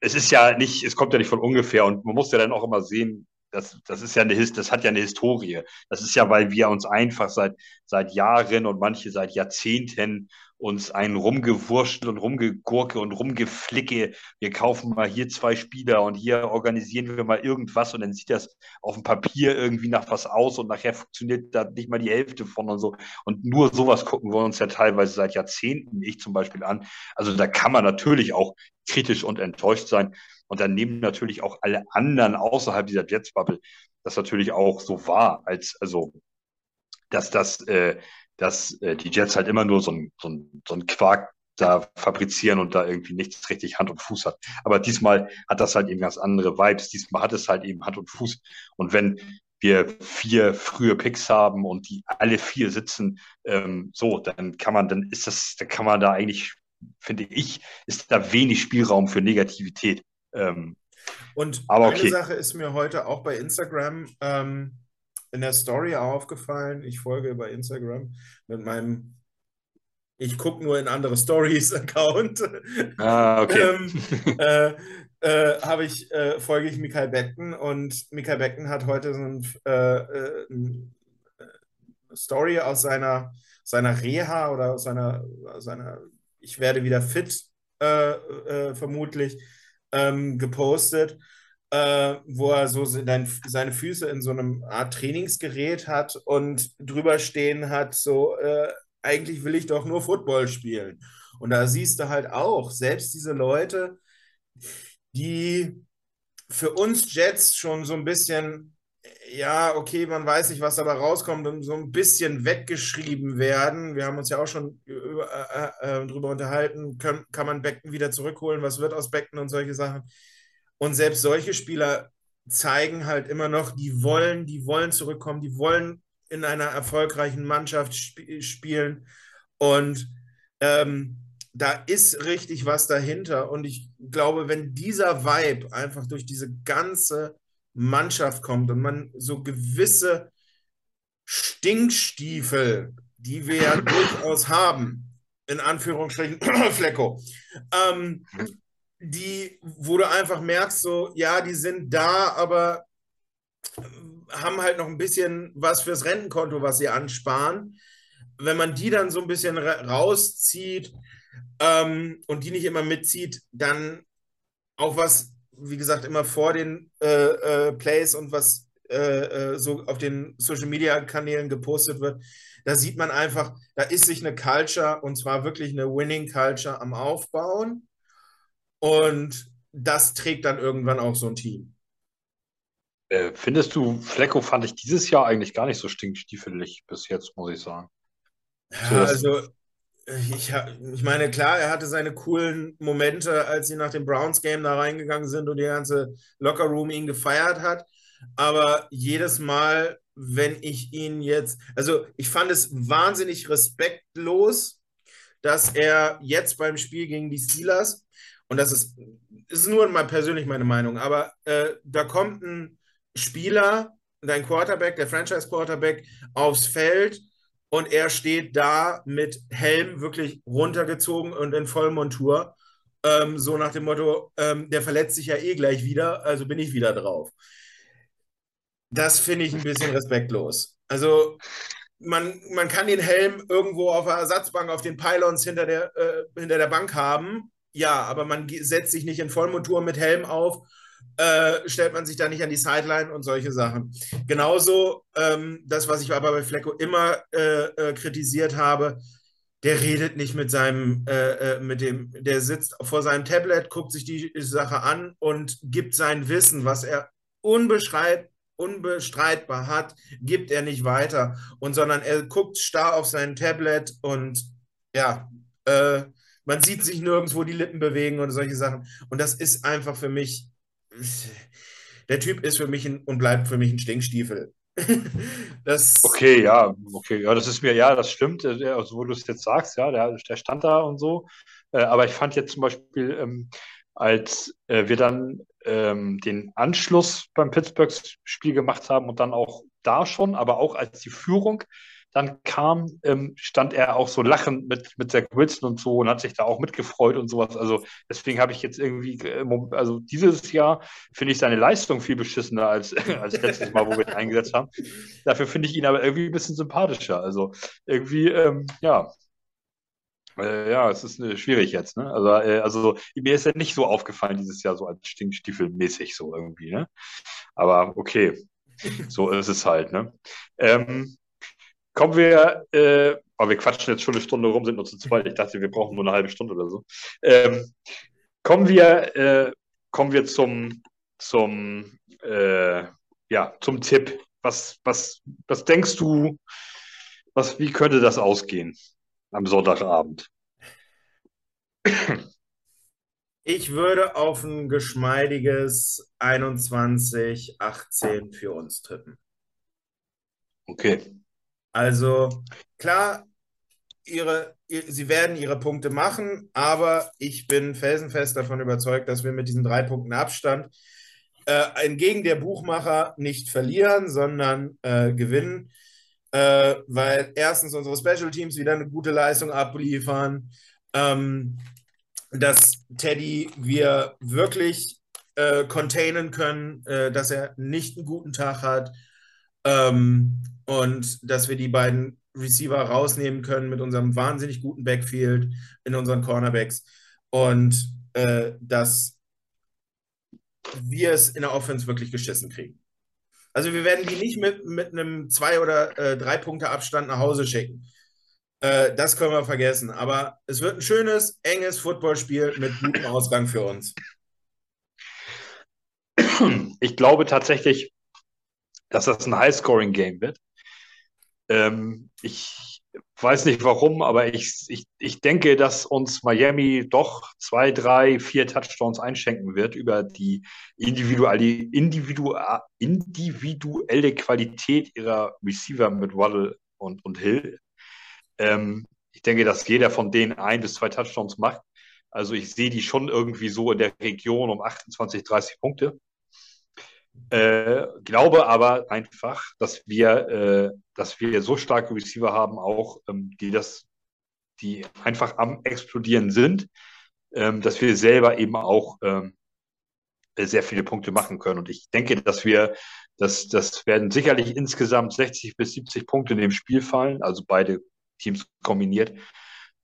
Speaker 1: es ist ja nicht, es kommt ja nicht von ungefähr und man muss ja dann auch immer sehen, das, das ist ja eine, das hat ja eine Historie. Das ist ja, weil wir uns einfach seit, seit Jahren und manche seit Jahrzehnten uns einen rumgewurschtelt und rumgegurke und rumgeflicke. Wir kaufen mal hier zwei Spieler und hier organisieren wir mal irgendwas und dann sieht das auf dem Papier irgendwie nach was aus und nachher funktioniert da nicht mal die Hälfte von und so. Und nur sowas gucken wir uns ja teilweise seit Jahrzehnten, ich zum Beispiel an. Also da kann man natürlich auch kritisch und enttäuscht sein. Und dann nehmen natürlich auch alle anderen außerhalb dieser Jets-Bubble das natürlich auch so wahr, als, also, dass das, äh, dass äh, die Jets halt immer nur so ein, so ein, so ein Quark da fabrizieren und da irgendwie nichts richtig Hand und Fuß hat. Aber diesmal hat das halt eben ganz andere Vibes. Diesmal hat es halt eben Hand und Fuß. Und wenn wir vier frühe Picks haben und die alle vier sitzen, ähm, so, dann kann man, dann ist das, dann kann man da eigentlich, finde ich, ist da wenig Spielraum für Negativität. Ähm,
Speaker 2: und aber eine okay. Sache ist mir heute auch bei Instagram ähm, in der Story aufgefallen. Ich folge bei Instagram mit meinem Ich gucke nur in andere Stories <laughs> Account.
Speaker 1: Ah, okay.
Speaker 2: ähm, äh, äh, habe ich, äh, folge ich Michael Beckton und Michael Beckton hat heute so ein, äh, äh, ein äh, Story aus seiner, seiner Reha oder aus seiner, seiner Ich werde wieder fit vermutlich ähm, gepostet, äh, wo er so seine, seine Füße in so einem Art Trainingsgerät hat und drüber stehen hat, so, äh, eigentlich will ich doch nur Football spielen. Und da siehst du halt auch, selbst diese Leute, die für uns Jets schon so ein bisschen, ja, okay, man weiß nicht, was dabei rauskommt und so ein bisschen weggeschrieben werden. Wir haben uns ja auch schon äh, äh, drüber unterhalten, kann, kann man Becken wieder zurückholen, was wird aus Becken und solche Sachen. Und selbst solche Spieler zeigen halt immer noch, die wollen, die wollen zurückkommen, die wollen in einer erfolgreichen Mannschaft sp spielen. Und ähm, da ist richtig was dahinter. Und ich glaube, wenn dieser Vibe einfach durch diese ganze Mannschaft kommt und man so gewisse Stinkstiefel, die wir ja <laughs> durchaus haben, in Anführungsstrichen, <coughs> Flecko, ähm, die, wo du einfach merkst, so, ja, die sind da, aber haben halt noch ein bisschen was fürs Rentenkonto, was sie ansparen. Wenn man die dann so ein bisschen rauszieht ähm, und die nicht immer mitzieht, dann auch was, wie gesagt, immer vor den äh, äh, Plays und was äh, äh so auf den Social Media Kanälen gepostet wird, da sieht man einfach, da ist sich eine Culture und zwar wirklich eine Winning Culture am Aufbauen. Und das trägt dann irgendwann auch so ein Team.
Speaker 1: Äh, findest du, Flecko fand ich dieses Jahr eigentlich gar nicht so stinkstiefelig bis jetzt, muss ich sagen.
Speaker 2: Ja, also ich, ich meine, klar, er hatte seine coolen Momente, als sie nach dem Browns-Game da reingegangen sind und die ganze Locker-Room ihn gefeiert hat. Aber jedes Mal, wenn ich ihn jetzt, also ich fand es wahnsinnig respektlos, dass er jetzt beim Spiel gegen die Steelers, und das ist, ist nur mal persönlich meine Meinung, aber äh, da kommt ein Spieler, dein Quarterback, der Franchise-Quarterback, aufs Feld und er steht da mit Helm wirklich runtergezogen und in Vollmontur. Ähm, so nach dem Motto, ähm, der verletzt sich ja eh gleich wieder, also bin ich wieder drauf. Das finde ich ein bisschen respektlos. Also man, man kann den Helm irgendwo auf der Ersatzbank auf den Pylons hinter der, äh, hinter der Bank haben. Ja, aber man setzt sich nicht in Vollmontur mit Helm auf äh, stellt man sich da nicht an die Sideline und solche Sachen. Genauso ähm, das, was ich aber bei Flecko immer äh, äh, kritisiert habe, der redet nicht mit seinem, äh, äh, mit dem, der sitzt vor seinem Tablet, guckt sich die Sache an und gibt sein Wissen, was er unbeschreibt, unbestreitbar hat, gibt er nicht weiter. Und sondern er guckt starr auf sein Tablet und ja, man sieht sich nirgendwo die Lippen bewegen und solche Sachen. Und das ist einfach für mich <laughs> der Typ ist für mich ein, und bleibt für mich ein Stinkstiefel. <laughs>
Speaker 1: das okay, ja, okay, ja, das ist mir, ja, das stimmt, also, wo du es jetzt sagst, ja, der, der stand da und so. Äh, aber ich fand jetzt zum Beispiel, ähm, als äh, wir dann ähm, den Anschluss beim Pittsburgh-Spiel gemacht haben und dann auch da schon, aber auch als die Führung dann kam, ähm, stand er auch so lachend mit, mit Zach Wilson und so und hat sich da auch mitgefreut und sowas. Also deswegen habe ich jetzt irgendwie, äh, also dieses Jahr finde ich seine Leistung viel beschissener als, <laughs> als letztes Mal, wo wir ihn eingesetzt haben. Dafür finde ich ihn aber irgendwie ein bisschen sympathischer. Also irgendwie, ähm, ja, ja, es ist äh, schwierig jetzt, ne? Also, äh, also mir ist er nicht so aufgefallen dieses Jahr, so als Stinkstiefelmäßig so irgendwie, ne? Aber okay, so ist es halt, ne? Ähm, Kommen wir, äh, aber wir quatschen jetzt schon eine Stunde rum, sind nur zu zweit. Ich dachte, wir brauchen nur eine halbe Stunde oder so. Ähm, kommen wir, äh, kommen wir zum, zum, äh, ja, zum Tipp. Was, was, was denkst du, was, wie könnte das ausgehen am Sonntagabend? <clears throat>
Speaker 2: Ich würde auf ein geschmeidiges 21-18 für uns tippen.
Speaker 1: Okay.
Speaker 2: Also klar, ihre, sie werden ihre Punkte machen, aber ich bin felsenfest davon überzeugt, dass wir mit diesen drei Punkten Abstand äh, entgegen der Buchmacher nicht verlieren, sondern äh, gewinnen, äh, weil erstens unsere Special Teams wieder eine gute Leistung abliefern, ähm, dass Teddy wir wirklich äh, containen können, äh, dass er nicht einen guten Tag hat. Ähm, und dass wir die beiden Receiver rausnehmen können mit unserem wahnsinnig guten Backfield in unseren Cornerbacks. und äh, dass wir es in der Offense wirklich geschissen kriegen. Also wir werden die nicht mit, mit einem zwei oder äh, drei Punkte Abstand nach Hause schicken. Äh, das können wir vergessen. Aber es wird ein schönes, enges Footballspiel mit gutem Ausgang für uns.
Speaker 1: Ich glaube tatsächlich, dass das ein High-Scoring-Game wird. Ähm, ich weiß nicht warum, aber ich, ich, ich denke, dass uns Miami doch zwei, drei, vier Touchdowns einschenken wird über die individuelle, individu individuelle Qualität ihrer Receiver mit Waddle und, und Hill. Ähm, ich denke, dass jeder von denen ein bis zwei Touchdowns macht. Also ich sehe die schon irgendwie so in der Region um 28, 30 Punkte. Äh, glaube aber einfach, dass wir, äh, dass wir so starke Receiver haben, auch ähm, die das, die einfach am explodieren sind, ähm, dass wir selber eben auch ähm, sehr viele Punkte machen können. Und ich denke, dass wir, dass das werden sicherlich insgesamt 60 bis 70 Punkte in dem Spiel fallen, also beide Teams kombiniert.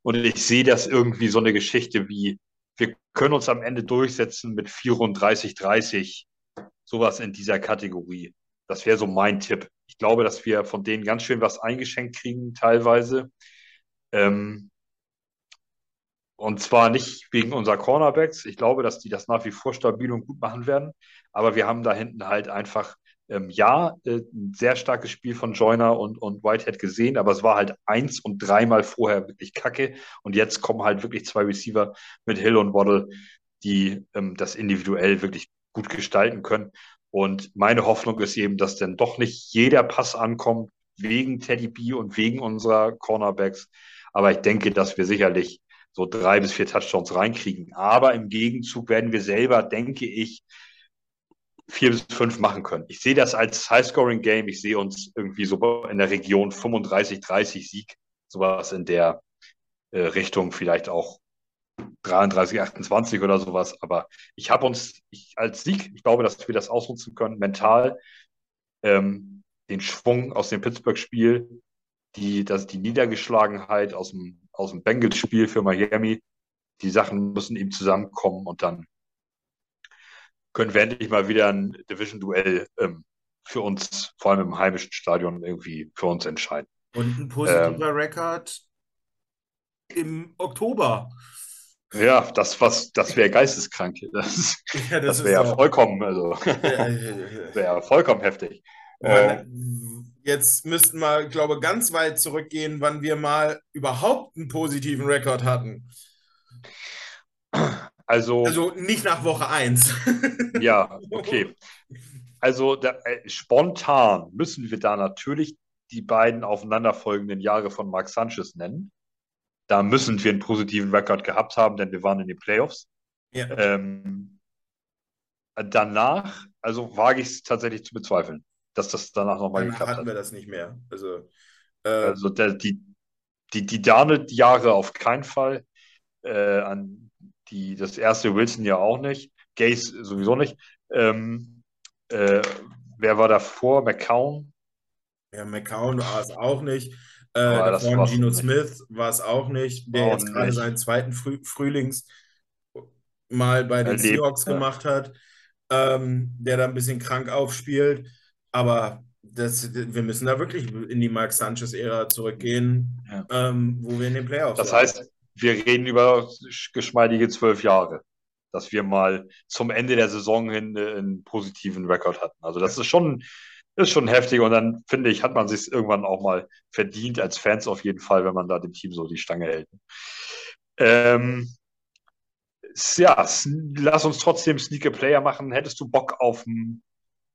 Speaker 1: Und ich sehe das irgendwie so eine Geschichte wie, wir können uns am Ende durchsetzen mit 34, 30 sowas in dieser Kategorie. Das wäre so mein Tipp. Ich glaube, dass wir von denen ganz schön was eingeschenkt kriegen, teilweise. Ähm, und zwar nicht wegen unserer Cornerbacks. Ich glaube, dass die das nach wie vor stabil und gut machen werden. Aber wir haben da hinten halt einfach, ähm, ja, äh, ein sehr starkes Spiel von Joyner und, und Whitehead gesehen, aber es war halt eins und dreimal vorher wirklich kacke. Und jetzt kommen halt wirklich zwei Receiver mit Hill und Waddle, die ähm, das individuell wirklich gut gestalten können. Und meine Hoffnung ist eben, dass dann doch nicht jeder Pass ankommt wegen Teddy B und wegen unserer Cornerbacks. Aber ich denke, dass wir sicherlich so drei bis vier Touchdowns reinkriegen. Aber im Gegenzug werden wir selber, denke ich, vier bis fünf machen können. Ich sehe das als High-Scoring-Game. Ich sehe uns irgendwie so in der Region 35, 30 Sieg, sowas in der äh, Richtung, vielleicht auch 33, 28 oder sowas. Aber ich habe uns ich, als Sieg, ich glaube, dass wir das ausnutzen können, mental, ähm, den Schwung aus dem Pittsburgh-Spiel, die, das, die Niedergeschlagenheit aus dem, aus dem Bengals-Spiel für Miami, die Sachen müssen eben zusammenkommen und dann können wir endlich mal wieder ein Division-Duell ähm, für uns, vor allem im heimischen Stadion, irgendwie für uns entscheiden.
Speaker 2: Und ein positiver ähm, Rekord im Oktober.
Speaker 1: Ja, das, was, das wäre geisteskrank. <laughs> Das, ja, das, das wäre ja vollkommen, also <laughs> wäre vollkommen heftig.
Speaker 2: Äh, jetzt müssten wir, glaube ich, ganz weit zurückgehen, wann wir mal überhaupt einen positiven Rekord hatten.
Speaker 1: Also,
Speaker 2: also nicht nach Woche 1. <laughs>
Speaker 1: ja, okay. Also da, äh, spontan müssen wir da natürlich die beiden aufeinanderfolgenden Jahre von Mark Sanchez nennen. Da müssen wir einen positiven Rekord gehabt haben, denn wir waren in den Playoffs. Ja. Ähm, danach, also wage ich es tatsächlich zu bezweifeln, dass das danach nochmal geklappt
Speaker 2: hat. hatten wir das nicht mehr. Also,
Speaker 1: äh, also der, die, die, die Darnold-Jahre auf keinen Fall. Äh, an die, das erste Wilson ja auch nicht. Gaze sowieso nicht. Ähm, äh, wer war davor? McCown?
Speaker 2: Ja, McCown war es auch nicht. Äh, davor Gino Smith war es auch nicht, der jetzt gerade seinen zweiten Früh Frühlings mal bei den Erlebt, Seahawks ja. gemacht hat, ähm, der da ein bisschen krank aufspielt. Aber das, wir müssen da wirklich in die Mark Sanchez-Ära zurückgehen, ja. ähm, wo wir in den Playoffs
Speaker 1: Das heißt, wir reden über geschmeidige zwölf Jahre, dass wir mal zum Ende der Saison hin einen positiven Rekord hatten. Also das ist schon ist schon heftig und dann finde ich, hat man sich irgendwann auch mal verdient, als Fans auf jeden Fall, wenn man da dem Team so die Stange hält. Ähm, ja, lass uns trotzdem Sneaker Player machen. Hättest du Bock auf einen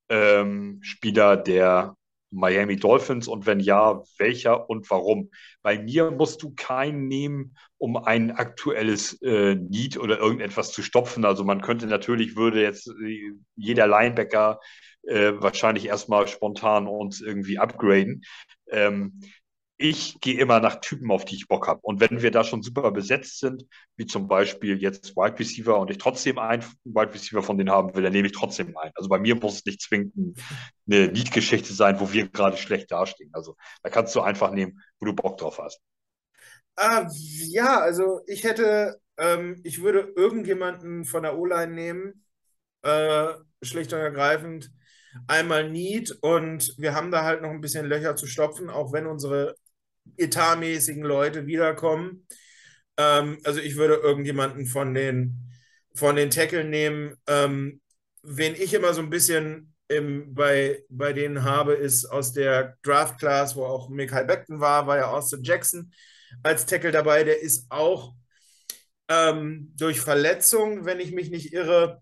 Speaker 1: ähm, Spieler der Miami Dolphins und wenn ja, welcher und warum? Bei mir musst du keinen nehmen, um ein aktuelles äh, Need oder irgendetwas zu stopfen. Also man könnte natürlich, würde jetzt äh, jeder Linebacker äh, wahrscheinlich erstmal spontan uns irgendwie upgraden. Ähm, ich gehe immer nach Typen, auf die ich Bock habe. Und wenn wir da schon super besetzt sind, wie zum Beispiel jetzt Wide Receiver und ich trotzdem einen Wide Receiver von denen haben will, dann nehme ich trotzdem einen. Also bei mir muss es nicht zwingend eine Liedgeschichte sein, wo wir gerade schlecht dastehen. Also da kannst du einfach nehmen, wo du Bock drauf hast.
Speaker 2: Ah, ja, also ich hätte ähm, ich würde irgendjemanden von der O-Line nehmen, äh, schlicht und ergreifend. Einmal Need und wir haben da halt noch ein bisschen Löcher zu stopfen, auch wenn unsere etatmäßigen Leute wiederkommen. Ähm, also ich würde irgendjemanden von den, von den Tackle nehmen. Ähm, wen ich immer so ein bisschen im, bei, bei denen habe, ist aus der Draft Class, wo auch Michael Beckton war, war ja Austin Jackson als Tackle dabei. Der ist auch ähm, durch Verletzung, wenn ich mich nicht irre,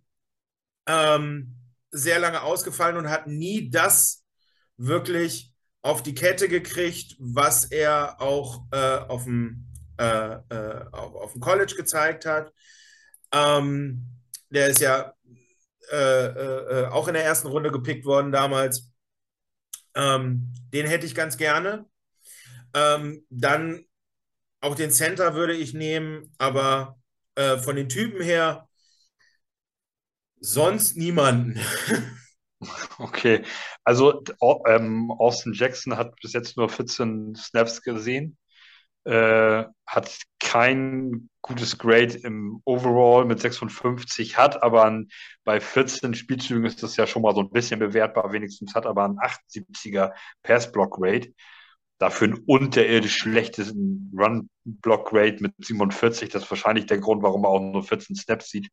Speaker 2: ähm, sehr lange ausgefallen und hat nie das wirklich auf die Kette gekriegt, was er auch äh, auf, dem, äh, äh, auf, dem College gezeigt hat. Ähm, der ist ja äh, äh, auch in der ersten Runde gepickt worden damals. Ähm, den hätte ich ganz gerne. Ähm, dann auch den Center würde ich nehmen, aber äh, von den Typen her sonst niemanden. <laughs> <laughs>
Speaker 1: Okay, also ähm, Austin Jackson hat bis jetzt nur 14 Snaps gesehen, äh, hat kein gutes Grade im Overall mit 56, hat aber ein, bei 14 Spielzügen ist das ja schon mal so ein bisschen bewertbar, wenigstens hat aber ein 78er Pass-Block-Rate. Dafür ein unterirdisch schlechtes Run-Block-Rate mit 47. Das ist wahrscheinlich der Grund, warum er auch nur 14 Snaps sieht.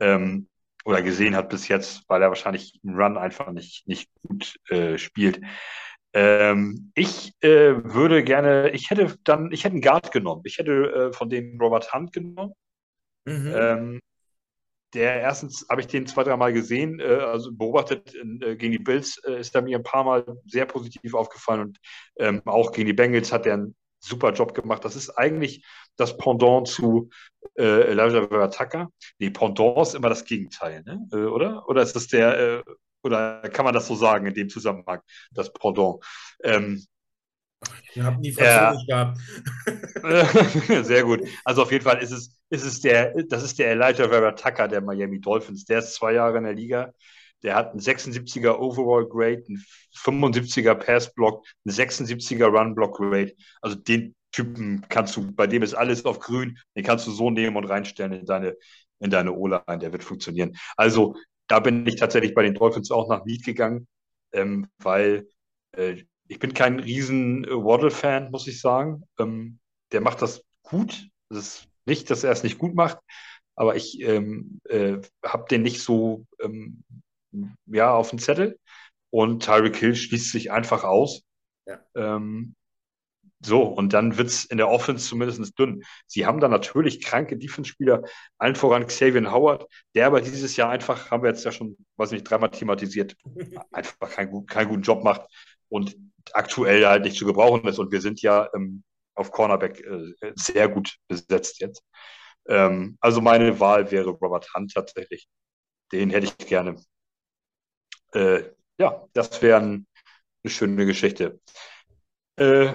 Speaker 1: Ähm, oder gesehen hat bis jetzt, weil er wahrscheinlich einen Run einfach nicht, nicht gut äh, spielt. Ähm, ich äh, würde gerne, ich hätte dann, ich hätte einen Guard genommen. Ich hätte äh, von dem Robert Hunt genommen. Mhm. Ähm, der erstens habe ich den zwei, drei Mal gesehen, äh, also beobachtet äh, gegen die Bills, äh, ist er mir ein paar Mal sehr positiv aufgefallen und ähm, auch gegen die Bengals hat er einen super Job gemacht. Das ist eigentlich das Pendant zu äh, Elijah Vera Tucker. Nee, Pendant ist immer das Gegenteil, ne? Äh, oder? Oder ist das der, äh, oder kann man das so sagen in dem Zusammenhang, das Pendant? Ähm,
Speaker 2: ich habe nie Französisch gehabt. <laughs>
Speaker 1: Sehr gut. Also auf jeden Fall ist es, ist es der, das ist der Elijah Vera Tucker der Miami Dolphins. Der ist zwei Jahre in der Liga. Der hat einen 76er Overall Grade, einen 75er Pass Block, einen 76er Run Block Grade. Also den Typen kannst du, bei dem ist alles auf grün, den kannst du so nehmen und reinstellen in deine, in deine O-Line, der wird funktionieren. Also da bin ich tatsächlich bei den Dolphins auch nach Lead gegangen, ähm, weil äh, ich bin kein riesen Waddle-Fan, muss ich sagen. Ähm, der macht das gut. Es ist nicht, dass er es nicht gut macht, aber ich ähm, äh, habe den nicht so ähm, ja, auf dem Zettel. Und Tyreek Hill schließt sich einfach aus. Ja. Ähm, so, und dann wird es in der Offense zumindest dünn. Sie haben da natürlich kranke Defense-Spieler, allen voran Xavier Howard, der aber dieses Jahr einfach, haben wir jetzt ja schon, weiß nicht, dreimal thematisiert, einfach keinen, keinen guten Job macht und aktuell halt nicht zu gebrauchen ist. Und wir sind ja ähm, auf Cornerback äh, sehr gut besetzt jetzt. Ähm, also meine Wahl wäre Robert Hunt tatsächlich. Den hätte ich gerne. Äh, ja, das wäre ein, eine schöne Geschichte. Äh,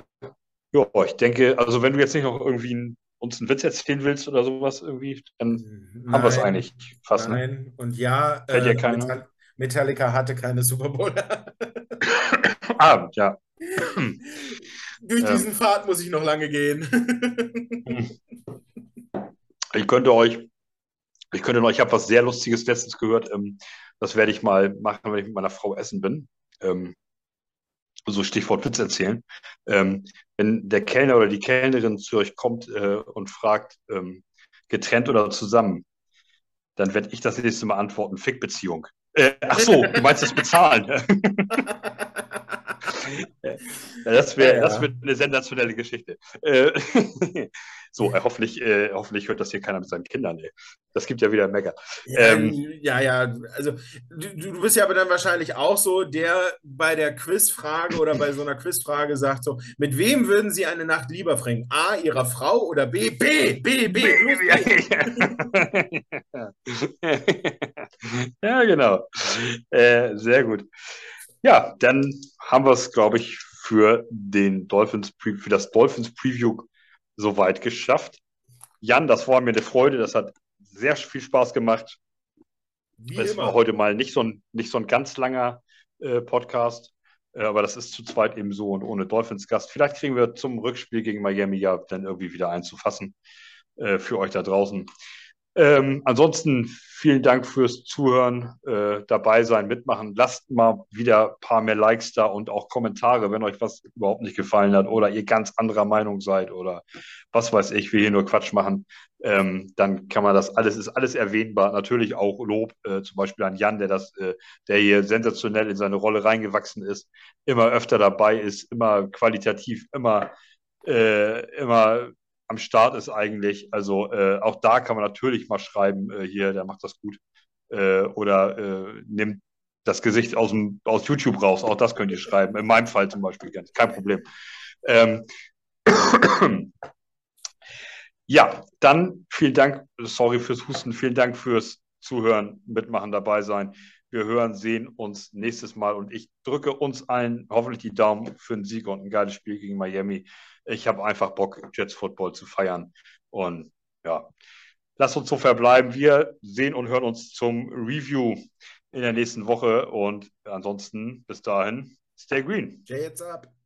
Speaker 1: ja, ich denke, also wenn du jetzt nicht noch irgendwie ein, uns einen Witz erzählen willst oder sowas irgendwie, dann nein, haben wir es eigentlich fast.
Speaker 2: Ne? Nein, ne? und ja, äh, Metall Metallica hatte keine Super Bowl. <laughs>
Speaker 1: ah, ja. <clears throat>
Speaker 2: Durch ja. diesen Pfad muss ich noch lange gehen. <laughs>
Speaker 1: ich könnte euch, ich könnte noch, ich habe was sehr Lustiges letztens gehört. Ähm, das werde ich mal machen, wenn ich mit meiner Frau essen bin. Ähm, so Stichwort Witz erzählen. Ähm, wenn der Kellner oder die Kellnerin zu euch kommt äh, und fragt, ähm, getrennt oder zusammen, dann werde ich das nächste Mal antworten, Fickbeziehung. Äh, ach so, du meinst das Bezahlen. <laughs> das wäre ja, ja. das wird eine sensationelle Geschichte. Äh, <laughs> so, äh, hoffentlich, äh, hoffentlich hört das hier keiner mit seinen Kindern. Ey. Das gibt ja wieder Mecker.
Speaker 2: Ja, ähm, ja, ja, also du, du bist ja aber dann wahrscheinlich auch so, der bei der Quizfrage oder bei so einer Quizfrage sagt so, mit wem würden Sie eine Nacht lieber verbringen? A, Ihrer Frau oder B, B, B, B. B,
Speaker 1: B. <laughs> ja, genau. Äh, sehr gut. Ja, dann haben wir es, glaube ich, für den Dolphins, für das Dolphins Preview soweit geschafft. Jan, das war mir eine Freude. Das hat sehr viel Spaß gemacht. Wie es immer. war heute mal nicht so ein, nicht so ein ganz langer äh, Podcast, äh, aber das ist zu zweit eben so und ohne Dolphins Gast. Vielleicht kriegen wir zum Rückspiel gegen Miami ja dann irgendwie wieder einzufassen. äh, für euch da draußen. Ähm, ansonsten vielen Dank fürs Zuhören, äh, dabei sein, mitmachen. Lasst mal wieder ein paar mehr Likes da und auch Kommentare, wenn euch was überhaupt nicht gefallen hat oder ihr ganz anderer Meinung seid oder was weiß ich, wir hier nur Quatsch machen. Ähm, dann kann man das alles, ist alles erwähnbar. Natürlich auch Lob, äh, zum Beispiel an Jan, der das, äh, der hier sensationell in seine Rolle reingewachsen ist, immer öfter dabei ist, immer qualitativ, immer, äh, immer am Start ist eigentlich. Also äh, auch da kann man natürlich mal schreiben, äh, hier, der macht das gut. Äh, oder äh, nimmt das Gesicht aus, dem, aus YouTube raus. Auch das könnt ihr schreiben. In meinem Fall zum Beispiel, kein Problem. Ähm, <clears throat> ja, dann vielen Dank, sorry fürs Husten, vielen Dank fürs Zuhören, Mitmachen, dabei sein. Wir hören, sehen uns nächstes Mal und ich drücke uns allen hoffentlich die Daumen für einen Sieg und ein geiles Spiel gegen Miami ich habe einfach Bock, Jets Football zu feiern. Und ja, lasst uns so verbleiben. Wir sehen und hören uns zum Review in der nächsten Woche. Und ansonsten bis dahin, stay green. Jets up.